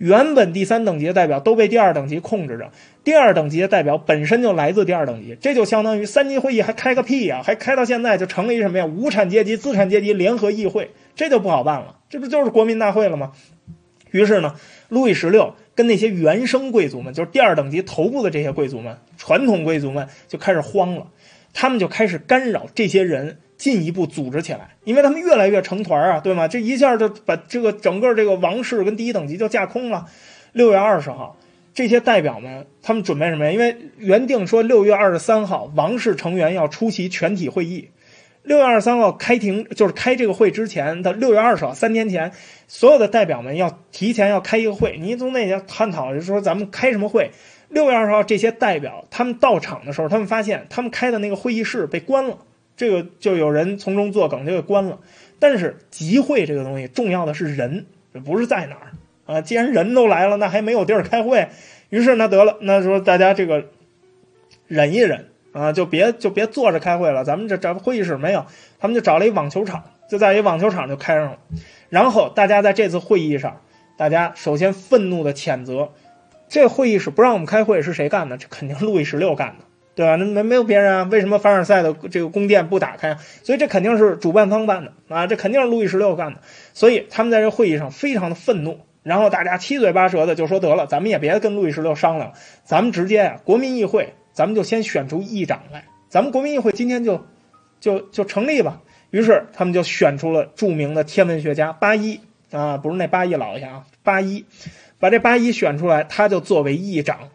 原本第三等级的代表都被第二等级控制着，第二等级的代表本身就来自第二等级，这就相当于三级会议还开个屁呀！还开到现在就成了一什么呀？无产阶级、资产阶级联合议会，这就不好办了，这不就是国民大会了吗？于是呢，路易十六跟那些原生贵族们，就是第二等级头部的这些贵族们，传统贵族们就开始慌了，他们就开始干扰这些人。进一步组织起来，因为他们越来越成团啊，对吗？这一下就把这个整个这个王室跟第一等级就架空了。六月二十号，这些代表们他们准备什么呀？因为原定说六月二十三号王室成员要出席全体会议，六月二十三号开庭就是开这个会之前的六月二十号三天前，所有的代表们要提前要开一个会，你从那些探讨就说咱们开什么会？六月二十号这些代表他们到场的时候，他们发现他们开的那个会议室被关了。这个就有人从中作梗，就给关了。但是集会这个东西，重要的是人，不是在哪儿啊。既然人都来了，那还没有地儿开会。于是那得了，那说大家这个忍一忍啊，就别就别坐着开会了。咱们这这会议室没有，他们就找了一网球场，就在一网球场就开上了。然后大家在这次会议上，大家首先愤怒的谴责，这会议室不让我们开会是谁干的？这肯定路易十六干的。对吧？那没没有别人啊？为什么凡尔赛的这个宫殿不打开？所以这肯定是主办方办的啊！这肯定是路易十六干的。所以他们在这会议上非常的愤怒，然后大家七嘴八舌的就说：“得了，咱们也别跟路易十六商量，咱们直接呀，国民议会，咱们就先选出议长来，咱们国民议会今天就就就成立吧。”于是他们就选出了著名的天文学家巴伊啊，不是那巴伊老爷啊，巴伊，把这巴伊选出来，他就作为议长。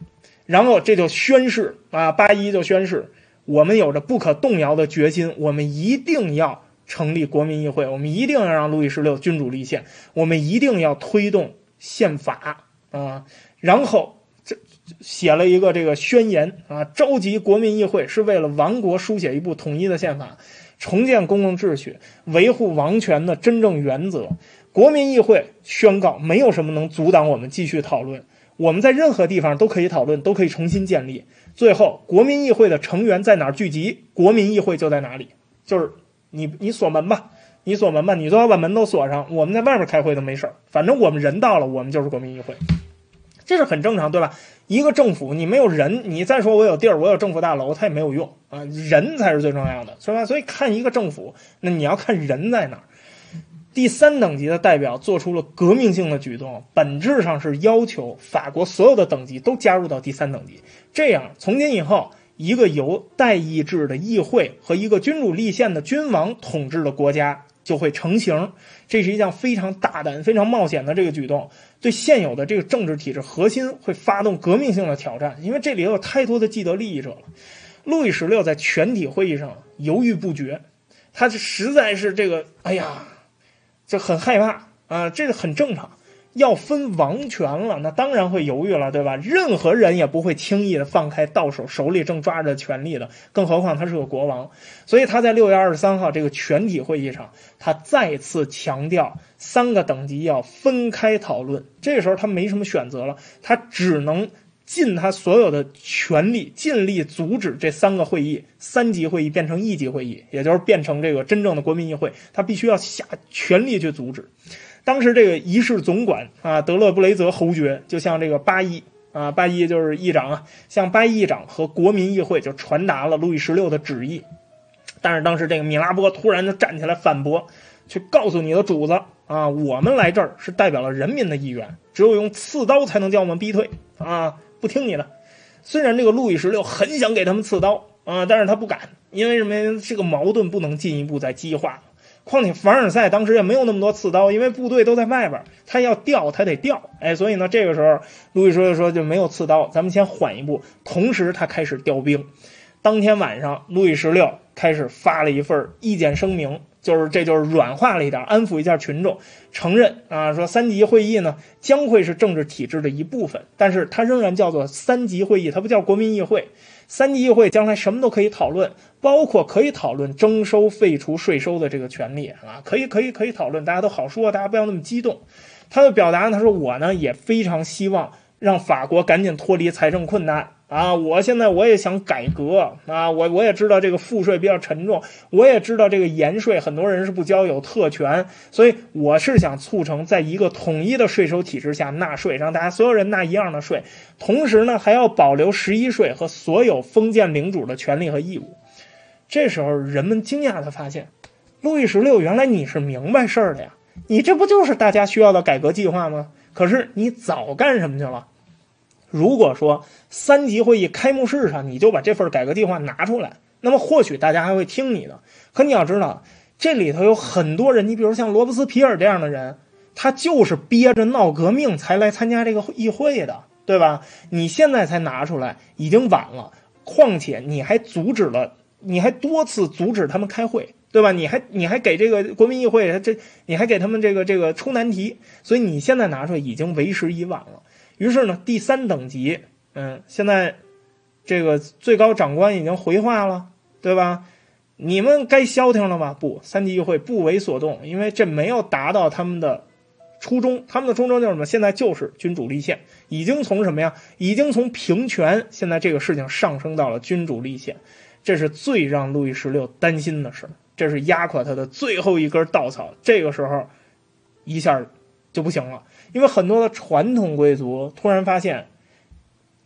然后这就宣誓啊，八一就宣誓，我们有着不可动摇的决心，我们一定要成立国民议会，我们一定要让路易十六君主立宪，我们一定要推动宪法啊。然后这写了一个这个宣言啊，召集国民议会是为了王国书写一部统一的宪法，重建公共秩序，维护王权的真正原则。国民议会宣告，没有什么能阻挡我们继续讨论。我们在任何地方都可以讨论，都可以重新建立。最后，国民议会的成员在哪儿聚集，国民议会就在哪里。就是你，你锁门吧，你锁门吧，你最好把门都锁上。我们在外面开会都没事儿，反正我们人到了，我们就是国民议会，这是很正常，对吧？一个政府你没有人，你再说我有地儿，我有政府大楼，它也没有用啊。人才是最重要的，是吧？所以看一个政府，那你要看人在哪儿。第三等级的代表做出了革命性的举动，本质上是要求法国所有的等级都加入到第三等级。这样，从今以后，一个由代议制的议会和一个君主立宪的君王统治的国家就会成型。这是一项非常大胆、非常冒险的这个举动，对现有的这个政治体制核心会发动革命性的挑战，因为这里有太多的既得利益者了。路易十六在全体会议上犹豫不决，他实在是这个，哎呀。就很害怕啊，这个很正常。要分王权了，那当然会犹豫了，对吧？任何人也不会轻易的放开到手手里正抓着权力的，更何况他是个国王。所以他在六月二十三号这个全体会议上，他再次强调三个等级要分开讨论。这时候他没什么选择了，他只能。尽他所有的全力，尽力阻止这三个会议，三级会议变成一级会议，也就是变成这个真正的国民议会，他必须要下全力去阻止。当时这个仪式总管啊，德勒布雷泽侯爵就像这个巴伊啊，巴伊就是议长啊，向巴伊议长和国民议会就传达了路易十六的旨意。但是当时这个米拉波突然就站起来反驳，去告诉你的主子啊，我们来这儿是代表了人民的意愿，只有用刺刀才能将我们逼退啊。不听你的，虽然这个路易十六很想给他们刺刀啊，但是他不敢，因为什么？这个矛盾不能进一步再激化。况且凡尔赛当时也没有那么多刺刀，因为部队都在外边，他要调他得调，哎，所以呢，这个时候路易十六说就没有刺刀，咱们先缓一步。同时，他开始调兵。当天晚上，路易十六开始发了一份意见声明。就是，这就是软化了一点，安抚一下群众，承认啊，说三级会议呢将会是政治体制的一部分，但是它仍然叫做三级会议，它不叫国民议会。三级议会将来什么都可以讨论，包括可以讨论征收、废除税收的这个权利啊，可以可以可以讨论，大家都好说，大家不要那么激动。他的表达，他说我呢也非常希望让法国赶紧脱离财政困难。啊，我现在我也想改革啊，我我也知道这个赋税比较沉重，我也知道这个盐税很多人是不交有特权，所以我是想促成在一个统一的税收体制下纳税，让大家所有人纳一样的税，同时呢还要保留十一税和所有封建领主的权利和义务。这时候人们惊讶的发现，路易十六原来你是明白事儿的呀，你这不就是大家需要的改革计划吗？可是你早干什么去了？如果说三级会议开幕式上你就把这份改革计划拿出来，那么或许大家还会听你的。可你要知道，这里头有很多人，你比如像罗伯斯皮尔这样的人，他就是憋着闹革命才来参加这个议会的，对吧？你现在才拿出来，已经晚了。况且你还阻止了，你还多次阻止他们开会，对吧？你还你还给这个国民议会这，你还给他们这个这个出难题，所以你现在拿出来已经为时已晚了。于是呢，第三等级，嗯，现在这个最高长官已经回话了，对吧？你们该消停了吧？不，三级议会不为所动，因为这没有达到他们的初衷。他们的初衷就是什么？现在就是君主立宪，已经从什么呀？已经从平权，现在这个事情上升到了君主立宪，这是最让路易十六担心的事，这是压垮他的最后一根稻草。这个时候，一下就不行了。因为很多的传统贵族突然发现，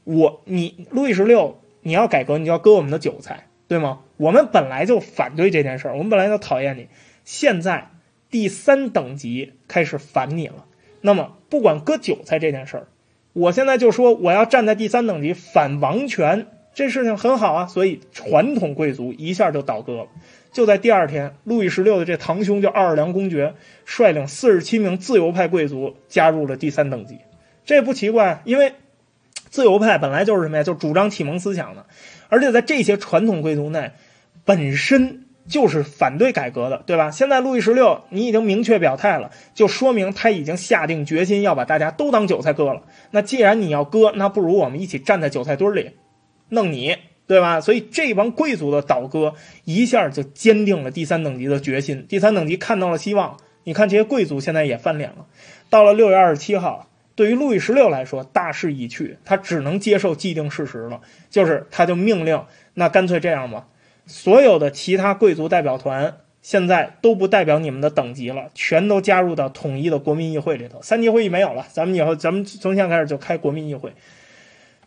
我你路易十六你要改革，你就要割我们的韭菜，对吗？我们本来就反对这件事儿，我们本来就讨厌你，现在第三等级开始反你了。那么不管割韭菜这件事儿，我现在就说我要站在第三等级反王权，这事情很好啊。所以传统贵族一下就倒戈了。就在第二天，路易十六的这堂兄叫奥尔良公爵，率领四十七名自由派贵族加入了第三等级。这不奇怪，因为自由派本来就是什么呀？就主张启蒙思想的，而且在这些传统贵族内，本身就是反对改革的，对吧？现在路易十六你已经明确表态了，就说明他已经下定决心要把大家都当韭菜割了。那既然你要割，那不如我们一起站在韭菜堆里，弄你。对吧？所以这帮贵族的倒戈一下就坚定了第三等级的决心。第三等级看到了希望。你看这些贵族现在也翻脸了。到了六月二十七号，对于路易十六来说，大势已去，他只能接受既定事实了，就是他就命令，那干脆这样吧，所有的其他贵族代表团现在都不代表你们的等级了，全都加入到统一的国民议会里头。三级会议没有了，咱们以后咱们从现在开始就开国民议会。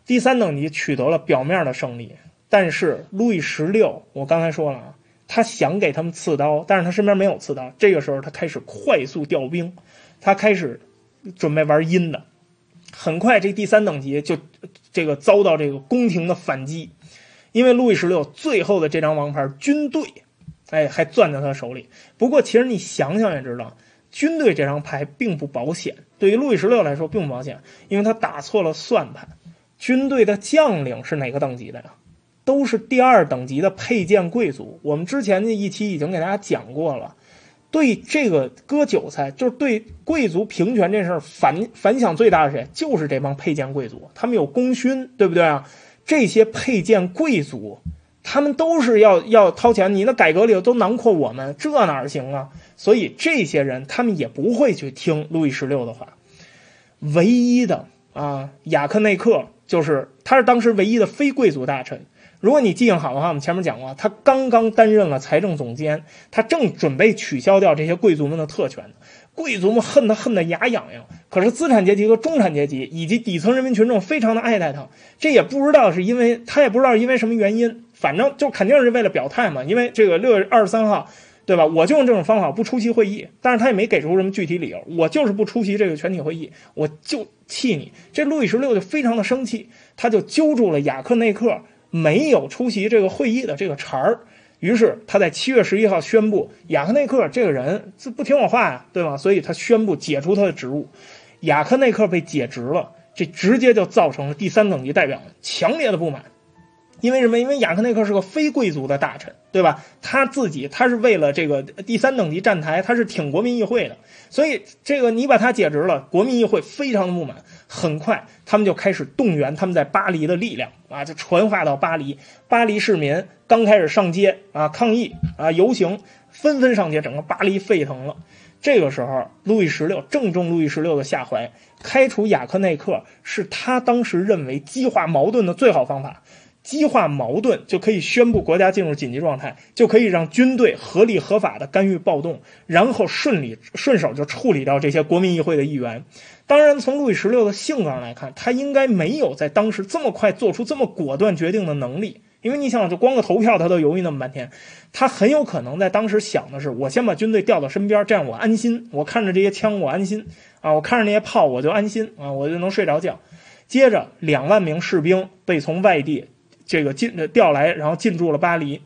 第三等级取得了表面的胜利。但是路易十六，我刚才说了啊，他想给他们刺刀，但是他身边没有刺刀。这个时候，他开始快速调兵，他开始准备玩阴的。很快，这第三等级就这个遭到这个宫廷的反击，因为路易十六最后的这张王牌军队，哎，还攥在他手里。不过，其实你想想也知道，军队这张牌并不保险。对于路易十六来说，并不保险，因为他打错了算盘。军队的将领是哪个等级的呀？都是第二等级的佩剑贵族，我们之前的一期已经给大家讲过了。对这个割韭菜，就是对贵族平权这事儿反反响最大的谁？就是这帮佩剑贵族，他们有功勋，对不对啊？这些佩剑贵族，他们都是要要掏钱，你的改革里头都囊括我们，这哪行啊？所以这些人他们也不会去听路易十六的话。唯一的啊，雅克内克就是他是当时唯一的非贵族大臣。如果你记性好的话，我们前面讲过，他刚刚担任了财政总监，他正准备取消掉这些贵族们的特权，贵族们恨他恨得牙痒痒。可是资产阶级和中产阶级以及底层人民群众非常的爱戴他，这也不知道是因为他也不知道因为什么原因，反正就肯定是为了表态嘛。因为这个六月二十三号，对吧？我就用这种方法不出席会议，但是他也没给出什么具体理由，我就是不出席这个全体会议，我就气你。这路易十六就非常的生气，他就揪住了雅克内克。没有出席这个会议的这个茬儿，于是他在七月十一号宣布，雅克内克这个人这不听我话呀，对吧？所以他宣布解除他的职务，雅克内克被解职了，这直接就造成了第三等级代表强烈的不满。因为什么？因为雅克内克是个非贵族的大臣，对吧？他自己他是为了这个第三等级站台，他是挺国民议会的，所以这个你把他解职了，国民议会非常的不满，很快他们就开始动员他们在巴黎的力量啊，就传话到巴黎。巴黎市民刚开始上街啊抗议啊游行，纷纷上街，整个巴黎沸腾了。这个时候，路易十六正中路易十六的下怀，开除雅克内克是他当时认为激化矛盾的最好方法。激化矛盾就可以宣布国家进入紧急状态，就可以让军队合理合法的干预暴动，然后顺利顺手就处理掉这些国民议会的议员。当然，从路易十六的性格上来看，他应该没有在当时这么快做出这么果断决定的能力。因为你想想，就光个投票，他都犹豫那么半天，他很有可能在当时想的是：我先把军队调到身边，这样我安心，我看着这些枪我安心啊，我看着那些炮我就安心啊，我就能睡着觉。接着，两万名士兵被从外地。这个进调来，然后进驻了巴黎。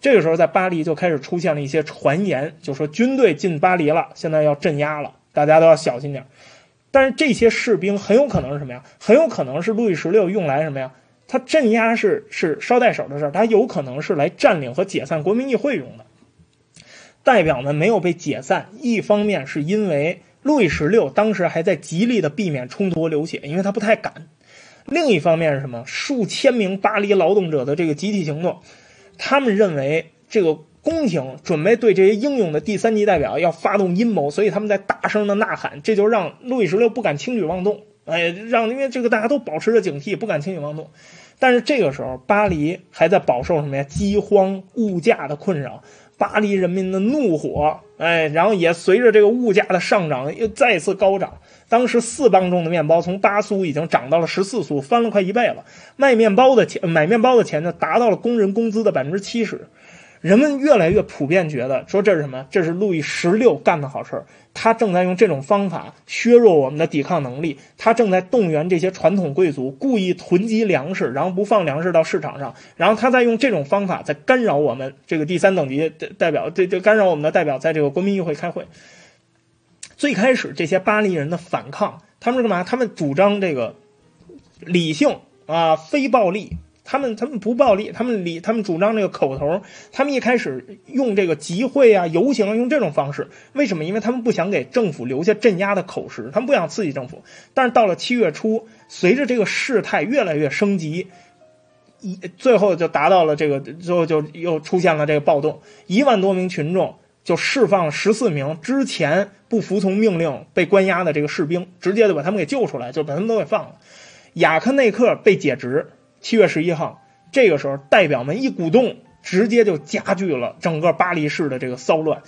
这个时候，在巴黎就开始出现了一些传言，就说军队进巴黎了，现在要镇压了，大家都要小心点。但是这些士兵很有可能是什么呀？很有可能是路易十六用来什么呀？他镇压是是捎带手的事儿，他有可能是来占领和解散国民议会用的。代表们没有被解散，一方面是因为路易十六当时还在极力的避免冲突和流血，因为他不太敢。另一方面是什么？数千名巴黎劳动者的这个集体行动，他们认为这个宫廷准备对这些英勇的第三级代表要发动阴谋，所以他们在大声的呐喊，这就让路易十六不敢轻举妄动。哎，让因为这个大家都保持着警惕，不敢轻举妄动。但是这个时候，巴黎还在饱受什么呀？饥荒、物价的困扰。巴黎人民的怒火，哎，然后也随着这个物价的上涨又再次高涨。当时四磅重的面包从八苏已经涨到了十四苏，翻了快一倍了。卖面包的钱，买面包的钱呢，达到了工人工资的百分之七十。人们越来越普遍觉得，说这是什么？这是路易十六干的好事儿。他正在用这种方法削弱我们的抵抗能力。他正在动员这些传统贵族，故意囤积粮食，然后不放粮食到市场上。然后他在用这种方法在干扰我们这个第三等级代表，这这干扰我们的代表在这个国民议会开会。最开始这些巴黎人的反抗，他们是干嘛？他们主张这个理性啊，非暴力。他们他们不暴力，他们理他们主张这个口头，他们一开始用这个集会啊、游行啊，用这种方式，为什么？因为他们不想给政府留下镇压的口实，他们不想刺激政府。但是到了七月初，随着这个事态越来越升级，一最后就达到了这个，最后就又出现了这个暴动，一万多名群众就释放了十四名之前不服从命令被关押的这个士兵，直接就把他们给救出来，就把他们都给放了。雅克内克被解职。七月十一号，这个时候代表们一鼓动，直接就加剧了整个巴黎市的这个骚乱，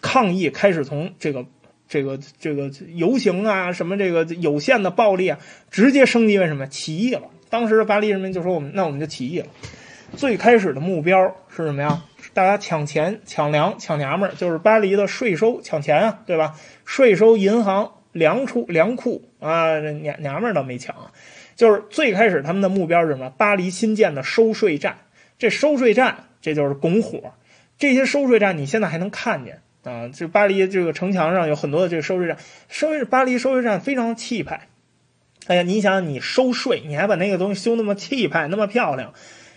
抗议开始从这个这个这个游行啊，什么这个有限的暴力啊，直接升级为什么起义了？当时巴黎人民就说：“我们那我们就起义了。”最开始的目标是什么呀？大家抢钱、抢粮、抢娘们儿，就是巴黎的税收抢钱啊，对吧？税收、银行、粮库、粮库啊，娘娘们儿倒没抢。就是最开始他们的目标是什么？巴黎新建的收税站，这收税站这就是拱火。这些收税站你现在还能看见啊？就巴黎这个城墙上有很多的这个收税站，收税巴黎收税站非常气派。哎呀，你想你收税，你还把那个东西修那么气派，那么漂亮。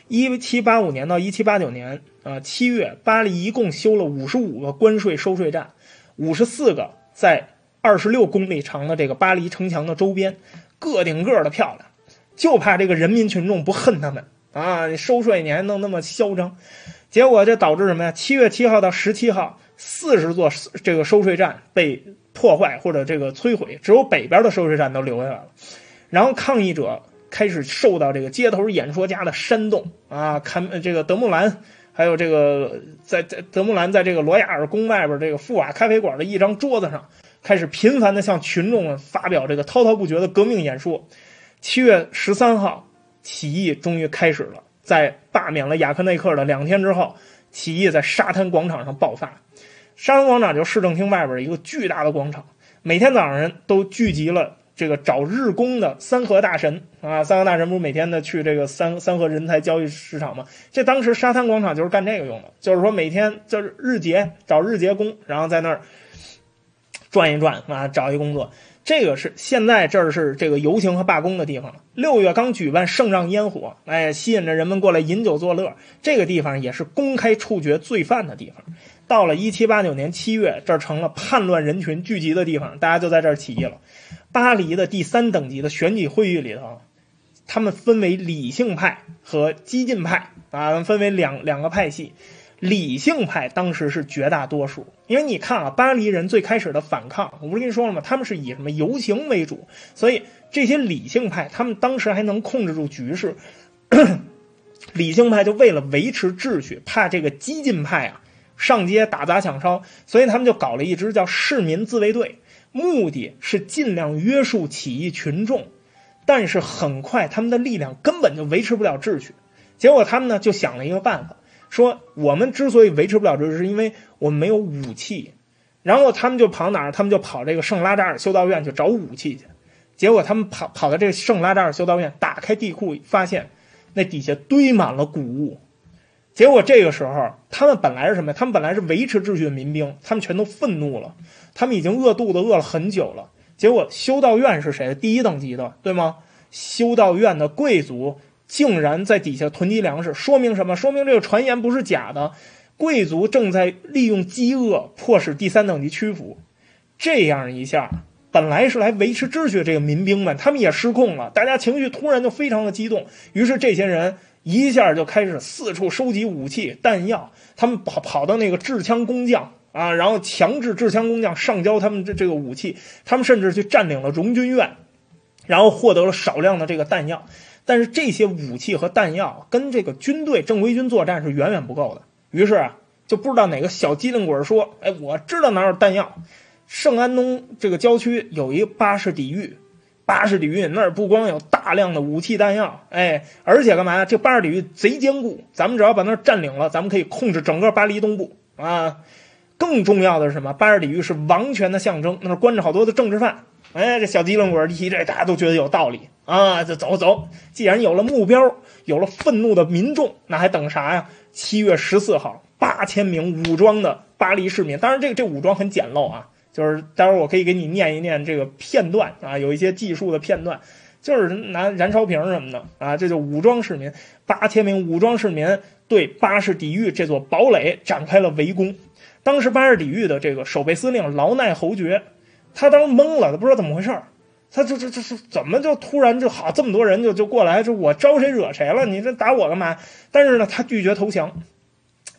一七八五年到一七八九年啊，七月，巴黎一共修了五十五个关税收税站，五十四个在二十六公里长的这个巴黎城墙的周边，个顶个的漂亮。就怕这个人民群众不恨他们啊！收税你还弄那么嚣张，结果这导致什么呀？七月七号到十七号，四十座这个收税站被破坏或者这个摧毁，只有北边的收税站都留下来了。然后抗议者开始受到这个街头演说家的煽动啊，看这个德穆兰，还有这个在在德穆兰在这个罗亚尔宫外边这个富瓦咖啡馆的一张桌子上，开始频繁的向群众们发表这个滔滔不绝的革命演说。七月十三号，起义终于开始了。在罢免了雅克内克的两天之后，起义在沙滩广场上爆发。沙滩广场就市政厅外边一个巨大的广场，每天早上都聚集了这个找日工的三河大神啊。三河大神不是每天的去这个三三河人才交易市场吗？这当时沙滩广场就是干这个用的，就是说每天就是日结找日结工，然后在那儿转一转啊，找一工作。这个是现在这儿是这个游行和罢工的地方。六月刚举办圣让烟火，哎，吸引着人们过来饮酒作乐。这个地方也是公开处决罪犯的地方。到了一七八九年七月，这儿成了叛乱人群聚集的地方，大家就在这儿起义了。巴黎的第三等级的选举会议里头，他们分为理性派和激进派啊，分为两两个派系。理性派当时是绝大多数，因为你看啊，巴黎人最开始的反抗，我不是跟你说了吗？他们是以什么游行为主，所以这些理性派他们当时还能控制住局势。理性派就为了维持秩序，怕这个激进派啊上街打砸抢烧，所以他们就搞了一支叫市民自卫队，目的是尽量约束起义群众。但是很快，他们的力量根本就维持不了秩序，结果他们呢就想了一个办法。说我们之所以维持不了秩序，是因为我们没有武器。然后他们就跑哪儿？他们就跑这个圣拉扎尔修道院去找武器去。结果他们跑跑到这个圣拉扎尔修道院，打开地库，发现那底下堆满了谷物。结果这个时候，他们本来是什么他们本来是维持秩序的民兵，他们全都愤怒了。他们已经饿肚子饿了很久了。结果修道院是谁？第一等级的，对吗？修道院的贵族。竟然在底下囤积粮食，说明什么？说明这个传言不是假的。贵族正在利用饥饿迫使第三等级屈服。这样一下，本来是来维持秩序的这个民兵们，他们也失控了。大家情绪突然就非常的激动，于是这些人一下就开始四处收集武器弹药。他们跑跑到那个制枪工匠啊，然后强制制枪工匠上交他们这这个武器。他们甚至去占领了荣军院，然后获得了少量的这个弹药。但是这些武器和弹药跟这个军队正规军作战是远远不够的。于是啊，就不知道哪个小机灵鬼说：“哎，我知道哪有弹药。圣安东这个郊区有一个巴士底狱，巴士底狱那儿不光有大量的武器弹药，哎，而且干嘛呀？这巴士底狱贼坚固，咱们只要把那儿占领了，咱们可以控制整个巴黎东部啊。更重要的是什么？巴士底狱是王权的象征，那是关着好多的政治犯。哎，这小机灵鬼一提这，大家都觉得有道理。”啊，就走走。既然有了目标，有了愤怒的民众，那还等啥呀？七月十四号，八千名武装的巴黎市民，当然这个这武装很简陋啊，就是待会儿我可以给你念一念这个片段啊，有一些技术的片段，就是拿燃烧瓶什么的啊，这就武装市民，八千名武装市民对巴士底狱这座堡垒展开了围攻。当时巴士底狱的这个守备司令劳奈侯爵，他当时懵了，他不知道怎么回事儿。他这这这是怎么就突然就好这么多人就就过来？就我招谁惹谁了？你这打我干嘛？但是呢，他拒绝投降，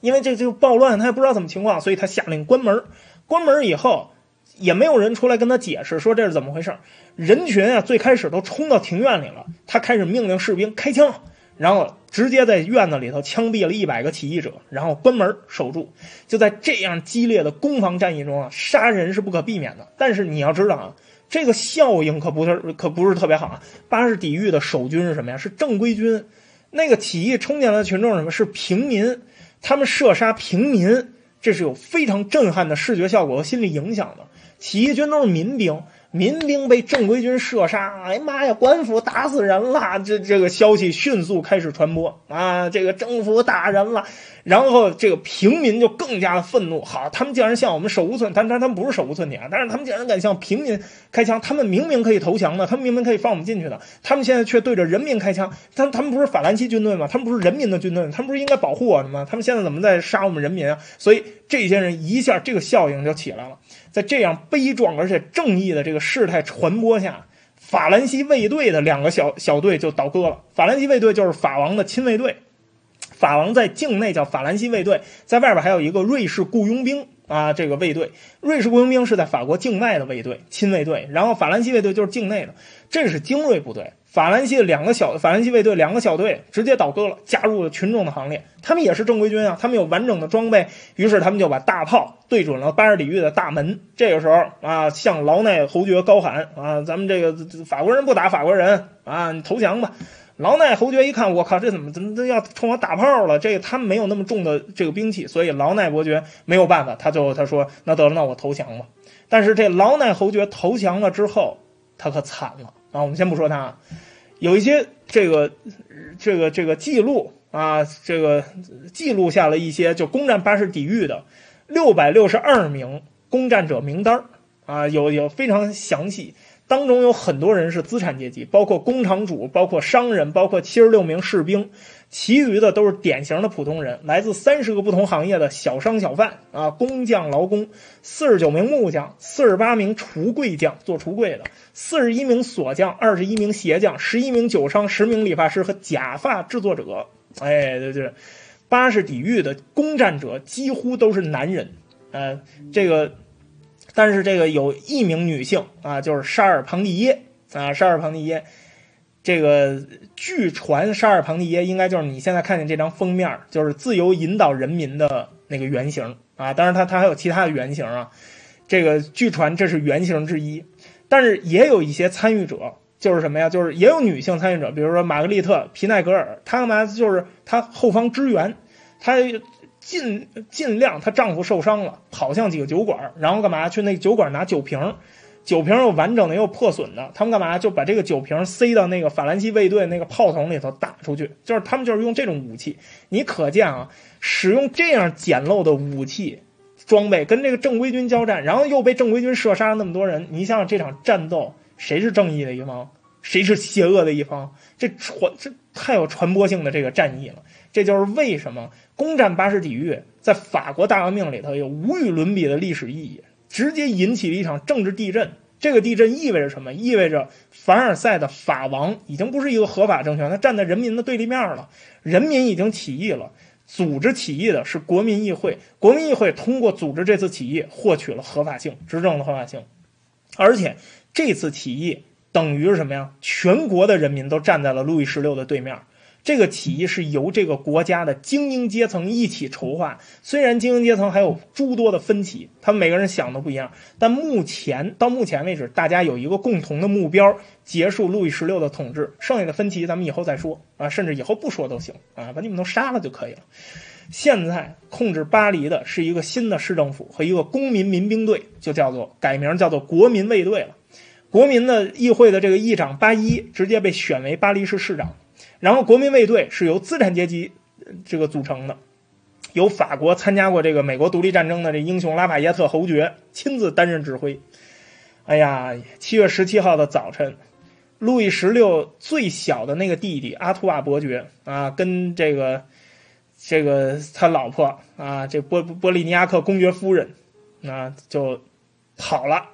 因为这就暴乱，他也不知道怎么情况，所以他下令关门。关门以后，也没有人出来跟他解释说这是怎么回事。人群啊，最开始都冲到庭院里了。他开始命令士兵开枪，然后直接在院子里头枪毙了一百个起义者，然后关门守住。就在这样激烈的攻防战役中啊，杀人是不可避免的。但是你要知道啊。这个效应可不是可不是特别好啊！巴士底狱的守军是什么呀？是正规军。那个起义冲进来的群众是什么？是平民。他们射杀平民，这是有非常震撼的视觉效果和心理影响的。起义军都是民兵。民兵被正规军射杀，哎呀妈呀！官府打死人了，这这个消息迅速开始传播啊！这个政府打人了，然后这个平民就更加的愤怒。好，他们竟然向我们手无寸，但但他们不是手无寸铁啊，但是他们竟然敢向平民开枪。他们明明可以投降的，他们明明可以放我们进去的，他们现在却对着人民开枪。他他们不是法兰西军队吗？他们不是人民的军队，他们不是应该保护我的吗？他们现在怎么在杀我们人民啊？所以这些人一下这个效应就起来了。在这样悲壮而且正义的这个事态传播下，法兰西卫队的两个小小队就倒戈了。法兰西卫队就是法王的亲卫队，法王在境内叫法兰西卫队，在外边还有一个瑞士雇佣兵啊，这个卫队，瑞士雇佣兵是在法国境外的卫队，亲卫队，然后法兰西卫队就是境内的，这是精锐部队。法兰西的两个小法兰西卫队两个小队直接倒戈了，加入了群众的行列。他们也是正规军啊，他们有完整的装备，于是他们就把大炮对准了巴尔底狱的大门。这个时候啊，向劳奈侯爵高喊啊：“咱们这个法国人不打法国人啊，你投降吧！”劳奈侯爵一看，我靠，这怎么怎么都要冲我打炮了？这个他们没有那么重的这个兵器，所以劳奈伯爵没有办法，他最后他说：“那得了，那我投降吧。”但是这劳奈侯爵投降了之后，他可惨了啊！我们先不说他。啊有一些这个这个这个记录啊，这个记录下了一些就攻占巴士底狱的六百六十二名攻占者名单啊，有有非常详细。当中有很多人是资产阶级，包括工厂主，包括商人，包括七十六名士兵，其余的都是典型的普通人，来自三十个不同行业的小商小贩啊，工匠劳工，四十九名木匠，四十八名橱柜匠，做橱柜的，四十一名锁匠，二十一名鞋匠，十一名酒商，十名理发师和假发制作者。哎，对对，八十底狱的攻占者几乎都是男人，呃，这个。但是这个有一名女性啊，就是沙尔庞蒂耶啊，沙尔庞蒂耶，这个据传沙尔庞蒂耶应该就是你现在看见这张封面，就是自由引导人民的那个原型啊。当然，他他还有其他的原型啊。这个据传这是原型之一，但是也有一些参与者，就是什么呀？就是也有女性参与者，比如说玛格丽特·皮奈格尔，她干嘛？就是她后方支援，她。尽尽量，她丈夫受伤了，跑向几个酒馆，然后干嘛去那酒馆拿酒瓶，酒瓶又完整的，又破损的。他们干嘛就把这个酒瓶塞到那个法兰西卫队那个炮筒里头打出去，就是他们就是用这种武器。你可见啊，使用这样简陋的武器装备跟这个正规军交战，然后又被正规军射杀了那么多人，你想想这场战斗谁是正义的一方，谁是邪恶的一方？这传这太有传播性的这个战役了。这就是为什么攻占巴士底狱在法国大革命里头有无与伦比的历史意义，直接引起了一场政治地震。这个地震意味着什么？意味着凡尔赛的法王已经不是一个合法政权，他站在人民的对立面了。人民已经起义了，组织起义的是国民议会，国民议会通过组织这次起义获取了合法性，执政的合法性。而且这次起义等于是什么呀？全国的人民都站在了路易十六的对面。这个起义是由这个国家的精英阶层一起筹划，虽然精英阶层还有诸多的分歧，他们每个人想的不一样，但目前到目前为止，大家有一个共同的目标：结束路易十六的统治。剩下的分歧咱们以后再说啊，甚至以后不说都行啊，把你们都杀了就可以了。现在控制巴黎的是一个新的市政府和一个公民民兵队，就叫做改名叫做国民卫队了。国民的议会的这个议长巴伊直接被选为巴黎市市长。然后，国民卫队是由资产阶级这个组成的，由法国参加过这个美国独立战争的这英雄拉法耶特侯爵亲自担任指挥。哎呀，七月十七号的早晨，路易十六最小的那个弟弟阿图瓦伯爵啊，跟这个这个他老婆啊，这波波利尼亚克公爵夫人啊，就跑了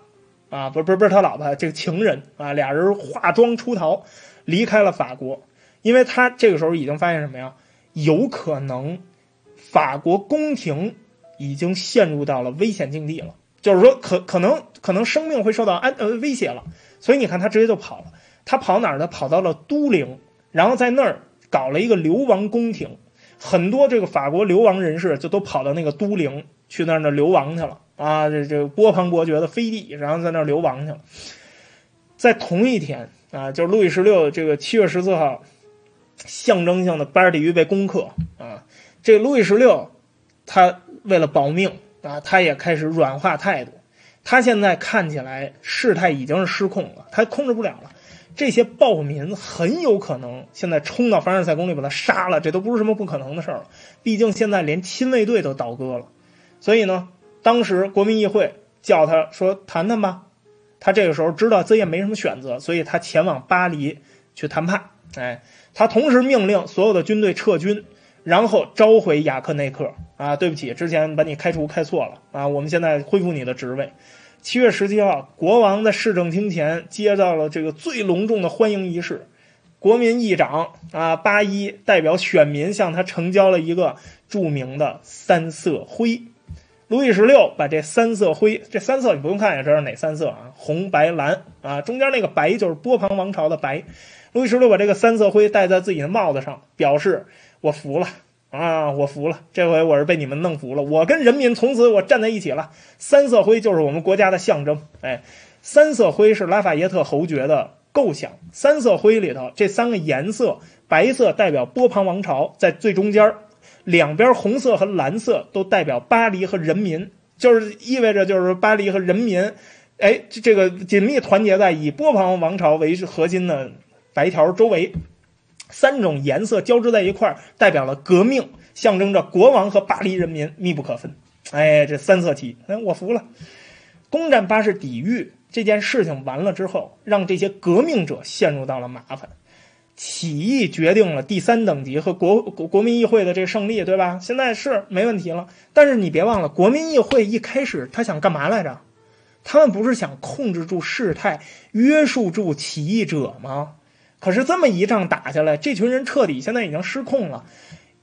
啊，不是不是不是他老婆，这个情人啊，俩人化妆出逃，离开了法国。因为他这个时候已经发现什么呀？有可能法国宫廷已经陷入到了危险境地了，就是说可可能可能生命会受到安呃威胁了。所以你看他直接就跑了，他跑哪儿呢？跑到了都灵，然后在那儿搞了一个流亡宫廷，很多这个法国流亡人士就都跑到那个都灵去那儿那流亡去了啊！这这波旁伯爵的飞地，然后在那儿流亡去了。在同一天啊，就是路易十六这个七月十四号。象征性的巴尔底狱被攻克啊！这路易十六，他为了保命啊，他也开始软化态度。他现在看起来事态已经是失控了，他控制不了了。这些暴民很有可能现在冲到凡尔赛宫里把他杀了，这都不是什么不可能的事儿了。毕竟现在连亲卫队都倒戈了，所以呢，当时国民议会叫他说谈谈吧。他这个时候知道自己也没什么选择，所以他前往巴黎去谈判。哎。他同时命令所有的军队撤军，然后召回雅克内克啊！对不起，之前把你开除开错了啊！我们现在恢复你的职位。七月十七号，国王在市政厅前接到了这个最隆重的欢迎仪式，国民议长啊巴伊代表选民向他呈交了一个著名的三色徽。路易十六把这三色徽，这三色你不用看也知道哪三色啊？红、白、蓝啊，中间那个白就是波旁王朝的白。路易十六把这个三色灰戴在自己的帽子上，表示我服了啊，我服了，这回我是被你们弄服了，我跟人民从此我站在一起了。三色灰就是我们国家的象征，哎，三色灰是拉法耶特侯爵的构想。三色灰里头这三个颜色，白色代表波旁王朝，在最中间，两边红色和蓝色都代表巴黎和人民，就是意味着就是巴黎和人民，哎，这个紧密团结在以波旁王朝为核心的。白条周围三种颜色交织在一块，代表了革命，象征着国王和巴黎人民密不可分。哎，这三色旗，哎，我服了。攻占巴士底狱这件事情完了之后，让这些革命者陷入到了麻烦。起义决定了第三等级和国国国民议会的这个胜利，对吧？现在是没问题了。但是你别忘了，国民议会一开始他想干嘛来着？他们不是想控制住事态、约束住起义者吗？可是这么一仗打下来，这群人彻底现在已经失控了。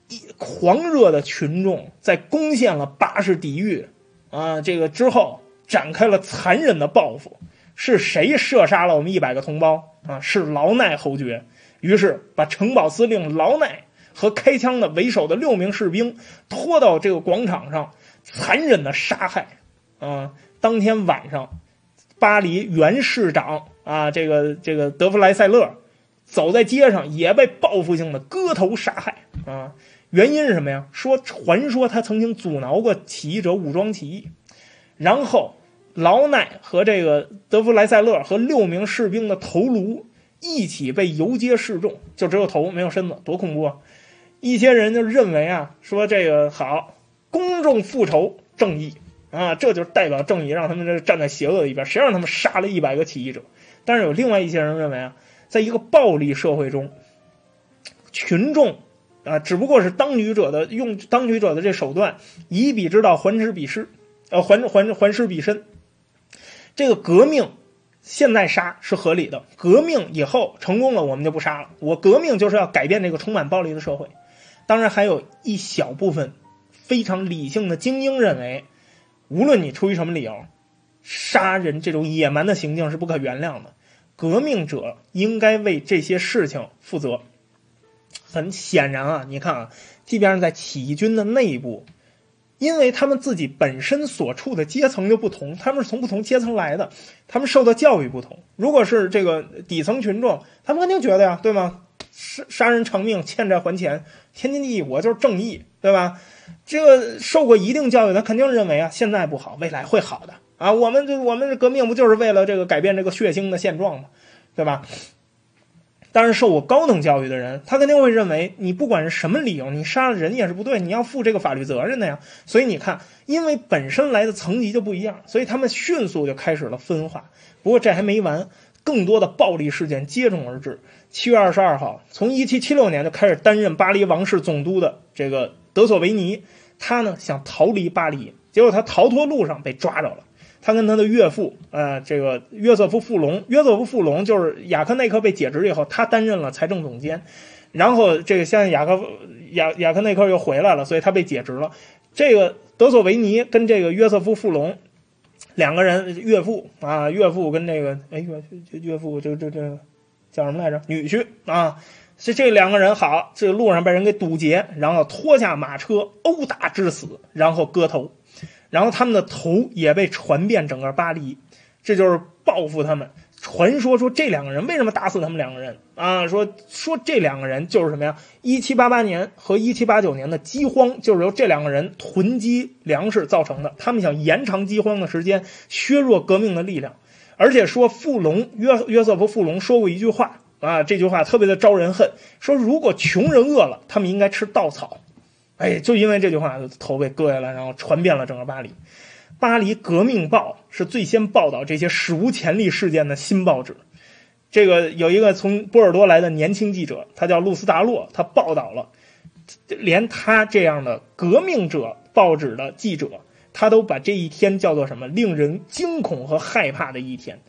一狂热的群众在攻陷了巴士底狱啊，这个之后展开了残忍的报复。是谁射杀了我们一百个同胞啊？是劳奈侯爵。于是把城堡司令劳奈和开枪的为首的六名士兵拖到这个广场上，残忍的杀害。啊，当天晚上，巴黎原市长啊，这个这个德弗莱塞勒，走在街上也被报复性的割头杀害。啊，原因是什么呀？说传说他曾经阻挠过起义者武装起义，然后。劳奈和这个德弗莱塞勒和六名士兵的头颅一起被游街示众，就只有头没有身子，多恐怖啊！一些人就认为啊，说这个好，公众复仇正义啊，这就是代表正义，让他们这站在邪恶的一边，谁让他们杀了一百个起义者？但是有另外一些人认为啊，在一个暴力社会中，群众啊，只不过是当局者的用当局者的这手段，以彼之道还施彼施，呃，还还还施彼身。这个革命现在杀是合理的，革命以后成功了，我们就不杀了。我革命就是要改变这个充满暴力的社会。当然，还有一小部分非常理性的精英认为，无论你出于什么理由，杀人这种野蛮的行径是不可原谅的。革命者应该为这些事情负责。很显然啊，你看啊，即便是在起义军的内部。因为他们自己本身所处的阶层就不同，他们是从不同阶层来的，他们受的教育不同。如果是这个底层群众，他们肯定觉得呀，对吗？杀杀人偿命，欠债还钱，天经地义，我就是正义，对吧？这个受过一定教育，他肯定认为啊，现在不好，未来会好的啊。我们这我们这革命不就是为了这个改变这个血腥的现状吗？对吧？但是受过高等教育的人，他肯定会认为，你不管是什么理由，你杀了人也是不对，你要负这个法律责任的呀。所以你看，因为本身来的层级就不一样，所以他们迅速就开始了分化。不过这还没完，更多的暴力事件接踵而至。七月二十二号，从一七七六年就开始担任巴黎王室总督的这个德索维尼，他呢想逃离巴黎，结果他逃脱路上被抓着了。他跟他的岳父，呃，这个约瑟夫·富隆，约瑟夫·富隆就是雅克内克被解职以后，他担任了财政总监，然后这个现在雅克雅雅克内克又回来了，所以他被解职了。这个德索维尼跟这个约瑟夫·富隆两个人岳父啊，岳父跟这个哎岳岳父这这这叫什么来着？女婿啊，这这两个人好，这路上被人给堵截，然后拖下马车殴打致死，然后割头。然后他们的头也被传遍整个巴黎，这就是报复他们。传说说这两个人为什么打死他们两个人啊？说说这两个人就是什么呀？一七八八年和一七八九年的饥荒就是由这两个人囤积粮食造成的。他们想延长饥荒的时间，削弱革命的力量。而且说富隆约约瑟夫富隆说过一句话啊，这句话特别的招人恨。说如果穷人饿了，他们应该吃稻草。哎，就因为这句话，头被割下来，然后传遍了整个巴黎。巴黎革命报是最先报道这些史无前例事件的新报纸。这个有一个从波尔多来的年轻记者，他叫露斯达洛，他报道了，连他这样的革命者报纸的记者，他都把这一天叫做什么？令人惊恐和害怕的一天。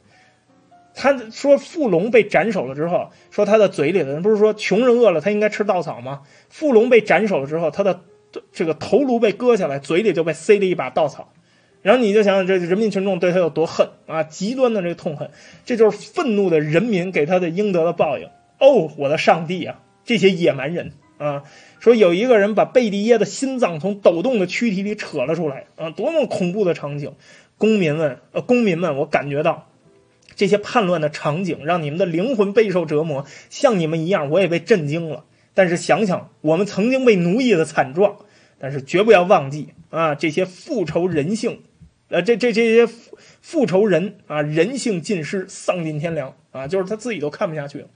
他说：“富龙被斩首了之后，说他的嘴里的人不是说穷人饿了他应该吃稻草吗？富龙被斩首了之后，他的这个头颅被割下来，嘴里就被塞了一把稻草。然后你就想想，这人民群众对他有多恨啊！极端的这个痛恨，这就是愤怒的人民给他的应得的报应。哦，我的上帝啊！这些野蛮人啊！说有一个人把贝蒂耶的心脏从抖动的躯体里扯了出来啊！多么恐怖的场景！公民们，呃，公民们，我感觉到。”这些叛乱的场景让你们的灵魂备受折磨，像你们一样，我也被震惊了。但是想想我们曾经被奴役的惨状，但是绝不要忘记啊，这些复仇人性，呃，这这这些复复仇人啊，人性尽失，丧尽天良啊，就是他自己都看不下去了。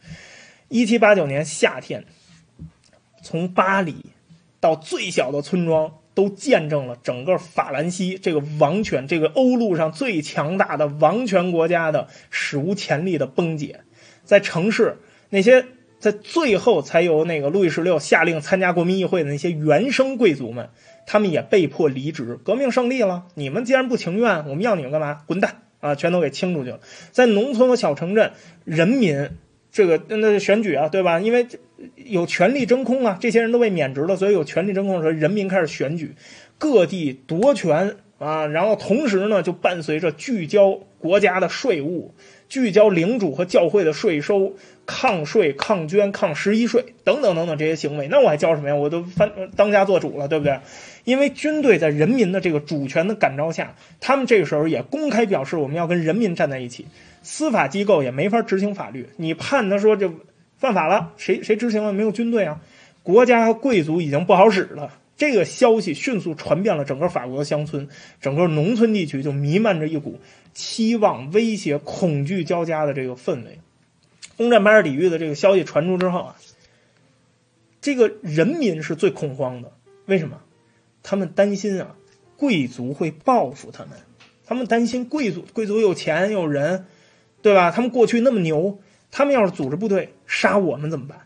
一七八九年夏天，从巴黎到最小的村庄都见证了整个法兰西这个王权，这个欧陆上最强大的王权国家的史无前例的崩解。在城市，那些在最后才由那个路易十六下令参加国民议会的那些原生贵族们，他们也被迫离职。革命胜利了，你们既然不情愿，我们要你们干嘛？滚蛋啊！全都给清出去了。在农村和小城镇，人民这个那选举啊，对吧？因为有权力真空啊，这些人都被免职了，所以有权力真空的时候，人民开始选举，各地夺权啊，然后同时呢，就伴随着聚焦国家的税务。聚焦领主和教会的税收、抗税、抗捐、抗十一税等等等等这些行为，那我还教什么呀？我都翻当家做主了，对不对？因为军队在人民的这个主权的感召下，他们这个时候也公开表示我们要跟人民站在一起。司法机构也没法执行法律，你判他说这犯法了，谁谁执行了？没有军队啊！国家和贵族已经不好使了。这个消息迅速传遍了整个法国的乡村，整个农村地区就弥漫着一股期望、威胁、恐惧交加的这个氛围。攻占巴尔底狱的这个消息传出之后啊，这个人民是最恐慌的。为什么？他们担心啊，贵族会报复他们。他们担心贵族，贵族有钱有人，对吧？他们过去那么牛，他们要是组织部队杀我们怎么办？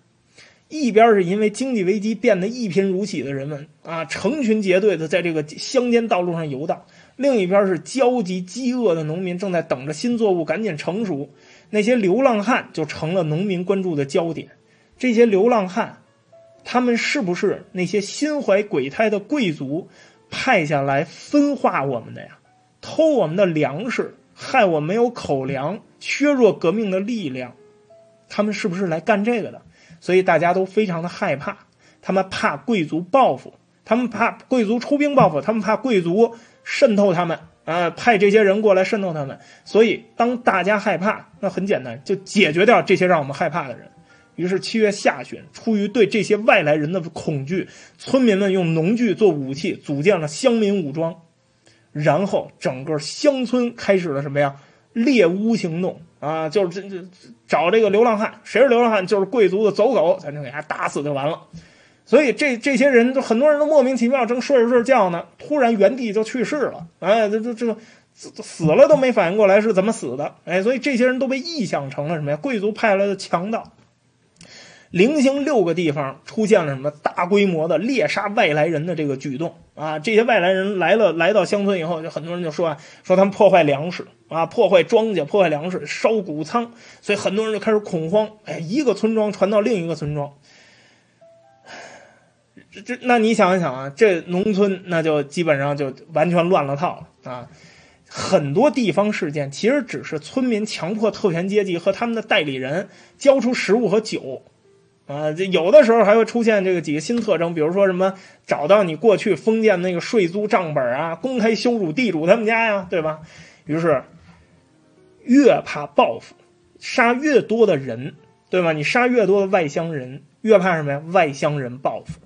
一边是因为经济危机变得一贫如洗的人们啊，成群结队的在这个乡间道路上游荡；另一边是焦急饥饿的农民正在等着新作物赶紧成熟。那些流浪汉就成了农民关注的焦点。这些流浪汉，他们是不是那些心怀鬼胎的贵族派下来分化我们的呀？偷我们的粮食，害我没有口粮，削弱革命的力量。他们是不是来干这个的？所以大家都非常的害怕，他们怕贵族报复，他们怕贵族出兵报复，他们怕贵族渗透他们啊，派这些人过来渗透他们。所以当大家害怕，那很简单，就解决掉这些让我们害怕的人。于是七月下旬，出于对这些外来人的恐惧，村民们用农具做武器，组建了乡民武装，然后整个乡村开始了什么呀？猎巫行动。啊，就是这这找这个流浪汉，谁是流浪汉？就是贵族的走狗，咱就给他打死就完了。所以这这些人，都很多人都莫名其妙，正睡着睡着觉呢，突然原地就去世了。哎，这这这死了都没反应过来是怎么死的。哎，所以这些人都被臆想成了什么呀？贵族派来的强盗。零星六个地方出现了什么大规模的猎杀外来人的这个举动啊！这些外来人来了，来到乡村以后，就很多人就说啊，说他们破坏粮食啊，破坏庄稼，破坏粮食，烧谷仓，所以很多人就开始恐慌。哎，一个村庄传到另一个村庄，这这，那你想一想啊，这农村那就基本上就完全乱了套了啊！很多地方事件其实只是村民强迫特权阶级和他们的代理人交出食物和酒。啊，这有的时候还会出现这个几个新特征，比如说什么找到你过去封建那个税租账本啊，公开羞辱地主他们家呀，对吧？于是越怕报复，杀越多的人，对吗？你杀越多的外乡人，越怕什么呀？外乡人报复，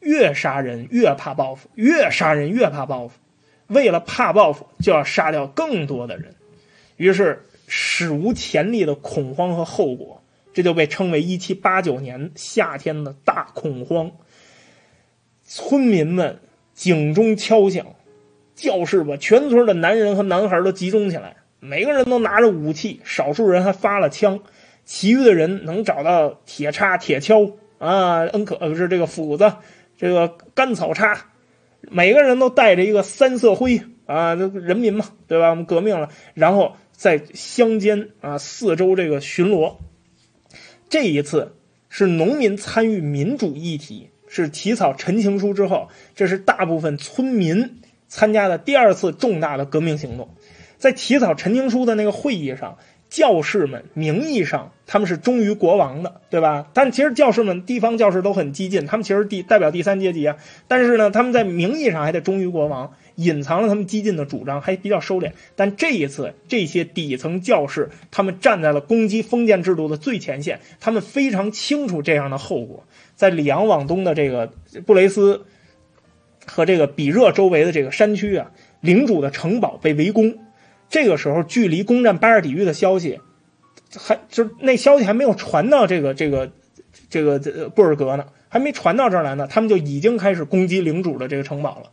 越杀人越怕报复，越杀人越怕报复。为了怕报复，就要杀掉更多的人，于是史无前例的恐慌和后果。这就被称为一七八九年夏天的大恐慌。村民们警钟敲响，教室把全村的男人和男孩都集中起来，每个人都拿着武器，少数人还发了枪，其余的人能找到铁叉、铁锹啊，恩可不是这个斧子，这个干草叉，每个人都带着一个三色徽啊，这人民嘛，对吧？我们革命了，然后在乡间啊四周这个巡逻。这一次是农民参与民主议题，是起草陈情书之后，这是大部分村民参加的第二次重大的革命行动。在起草陈情书的那个会议上，教士们名义上他们是忠于国王的，对吧？但其实教士们、地方教士都很激进，他们其实第代表第三阶级啊。但是呢，他们在名义上还得忠于国王。隐藏了他们激进的主张，还比较收敛。但这一次，这些底层教士，他们站在了攻击封建制度的最前线。他们非常清楚这样的后果。在里昂往东的这个布雷斯和这个比热周围的这个山区啊，领主的城堡被围攻。这个时候，距离攻占巴尔底狱的消息，还就那消息还没有传到这个这个这个布尔格呢。还没传到这儿来呢，他们就已经开始攻击领主的这个城堡了。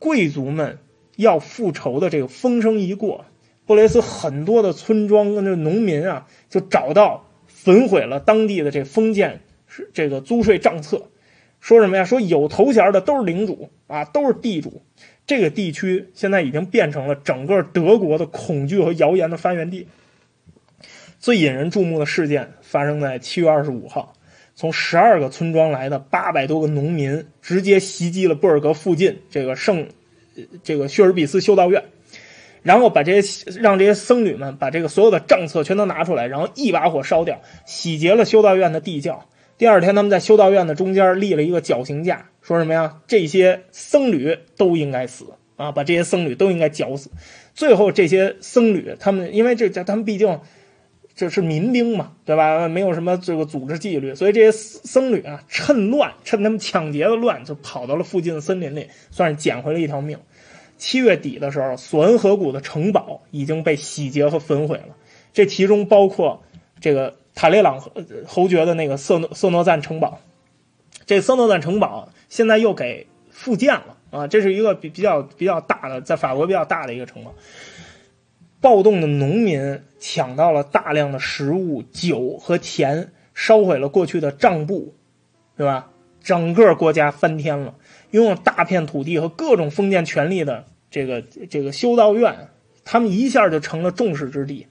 贵族们要复仇的这个风声一过，布雷斯很多的村庄跟这农民啊，就找到焚毁了当地的这封建是这个租税账册，说什么呀？说有头衔的都是领主啊，都是地主。这个地区现在已经变成了整个德国的恐惧和谣言的发源地。最引人注目的事件发生在七月二十五号，从十二个村庄来的八百多个农民直接袭击了布尔格附近这个圣这个薛尔比斯修道院，然后把这些让这些僧侣们把这个所有的账册全都拿出来，然后一把火烧掉，洗劫了修道院的地窖。第二天，他们在修道院的中间立了一个绞刑架，说什么呀？这些僧侣都应该死啊！把这些僧侣都应该绞死。最后，这些僧侣他们因为这这他们毕竟这是民兵嘛，对吧？没有什么这个组织纪律，所以这些僧侣啊，趁乱趁他们抢劫的乱，就跑到了附近的森林里，算是捡回了一条命。七月底的时候，索恩河谷的城堡已经被洗劫和焚毁了，这其中包括这个。塔列朗侯爵的那个色诺色诺赞城堡，这色诺赞城堡现在又给复建了啊！这是一个比比较比较大的，在法国比较大的一个城堡。暴动的农民抢到了大量的食物、酒和田，烧毁了过去的账簿，对吧？整个国家翻天了，拥有大片土地和各种封建权力的这个这个修道院，他们一下就成了众矢之的，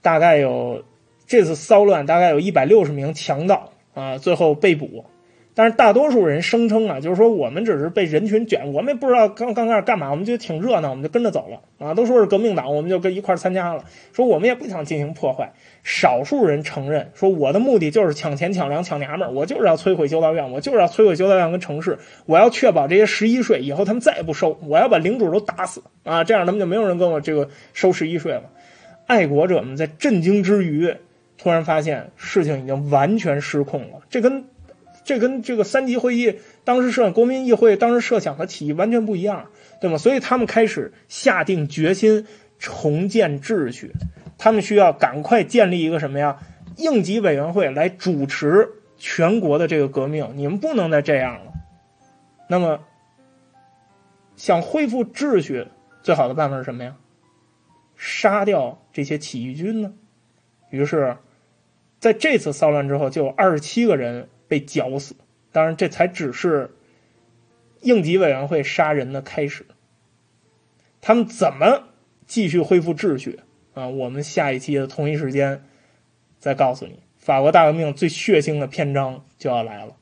大概有。这次骚乱大概有一百六十名强盗啊，最后被捕。但是大多数人声称啊，就是说我们只是被人群卷，我们也不知道刚刚开始干嘛，我们觉得挺热闹，我们就跟着走了啊。都说是革命党，我们就跟一块参加了。说我们也不想进行破坏。少数人承认说，我的目的就是抢钱、抢粮、抢娘们儿，我就是要摧毁修道院，我就是要摧毁修道院跟城市，我要确保这些十一税以后他们再也不收，我要把领主都打死啊，这样他们就没有人跟我这个收十一税了。爱国者们在震惊之余。突然发现事情已经完全失控了，这跟这跟这个三级会议当时设国民议会当时设想的起义完全不一样，对吗？所以他们开始下定决心重建秩序，他们需要赶快建立一个什么呀？应急委员会来主持全国的这个革命，你们不能再这样了。那么，想恢复秩序，最好的办法是什么呀？杀掉这些起义军呢？于是。在这次骚乱之后，就有二十七个人被绞死。当然，这才只是应急委员会杀人的开始。他们怎么继续恢复秩序啊？我们下一期的同一时间再告诉你。法国大革命最血腥的篇章就要来了。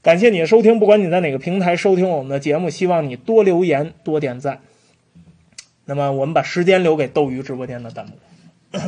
感谢你的收听，不管你在哪个平台收听我们的节目，希望你多留言、多点赞。那么，我们把时间留给斗鱼直播间的弹幕。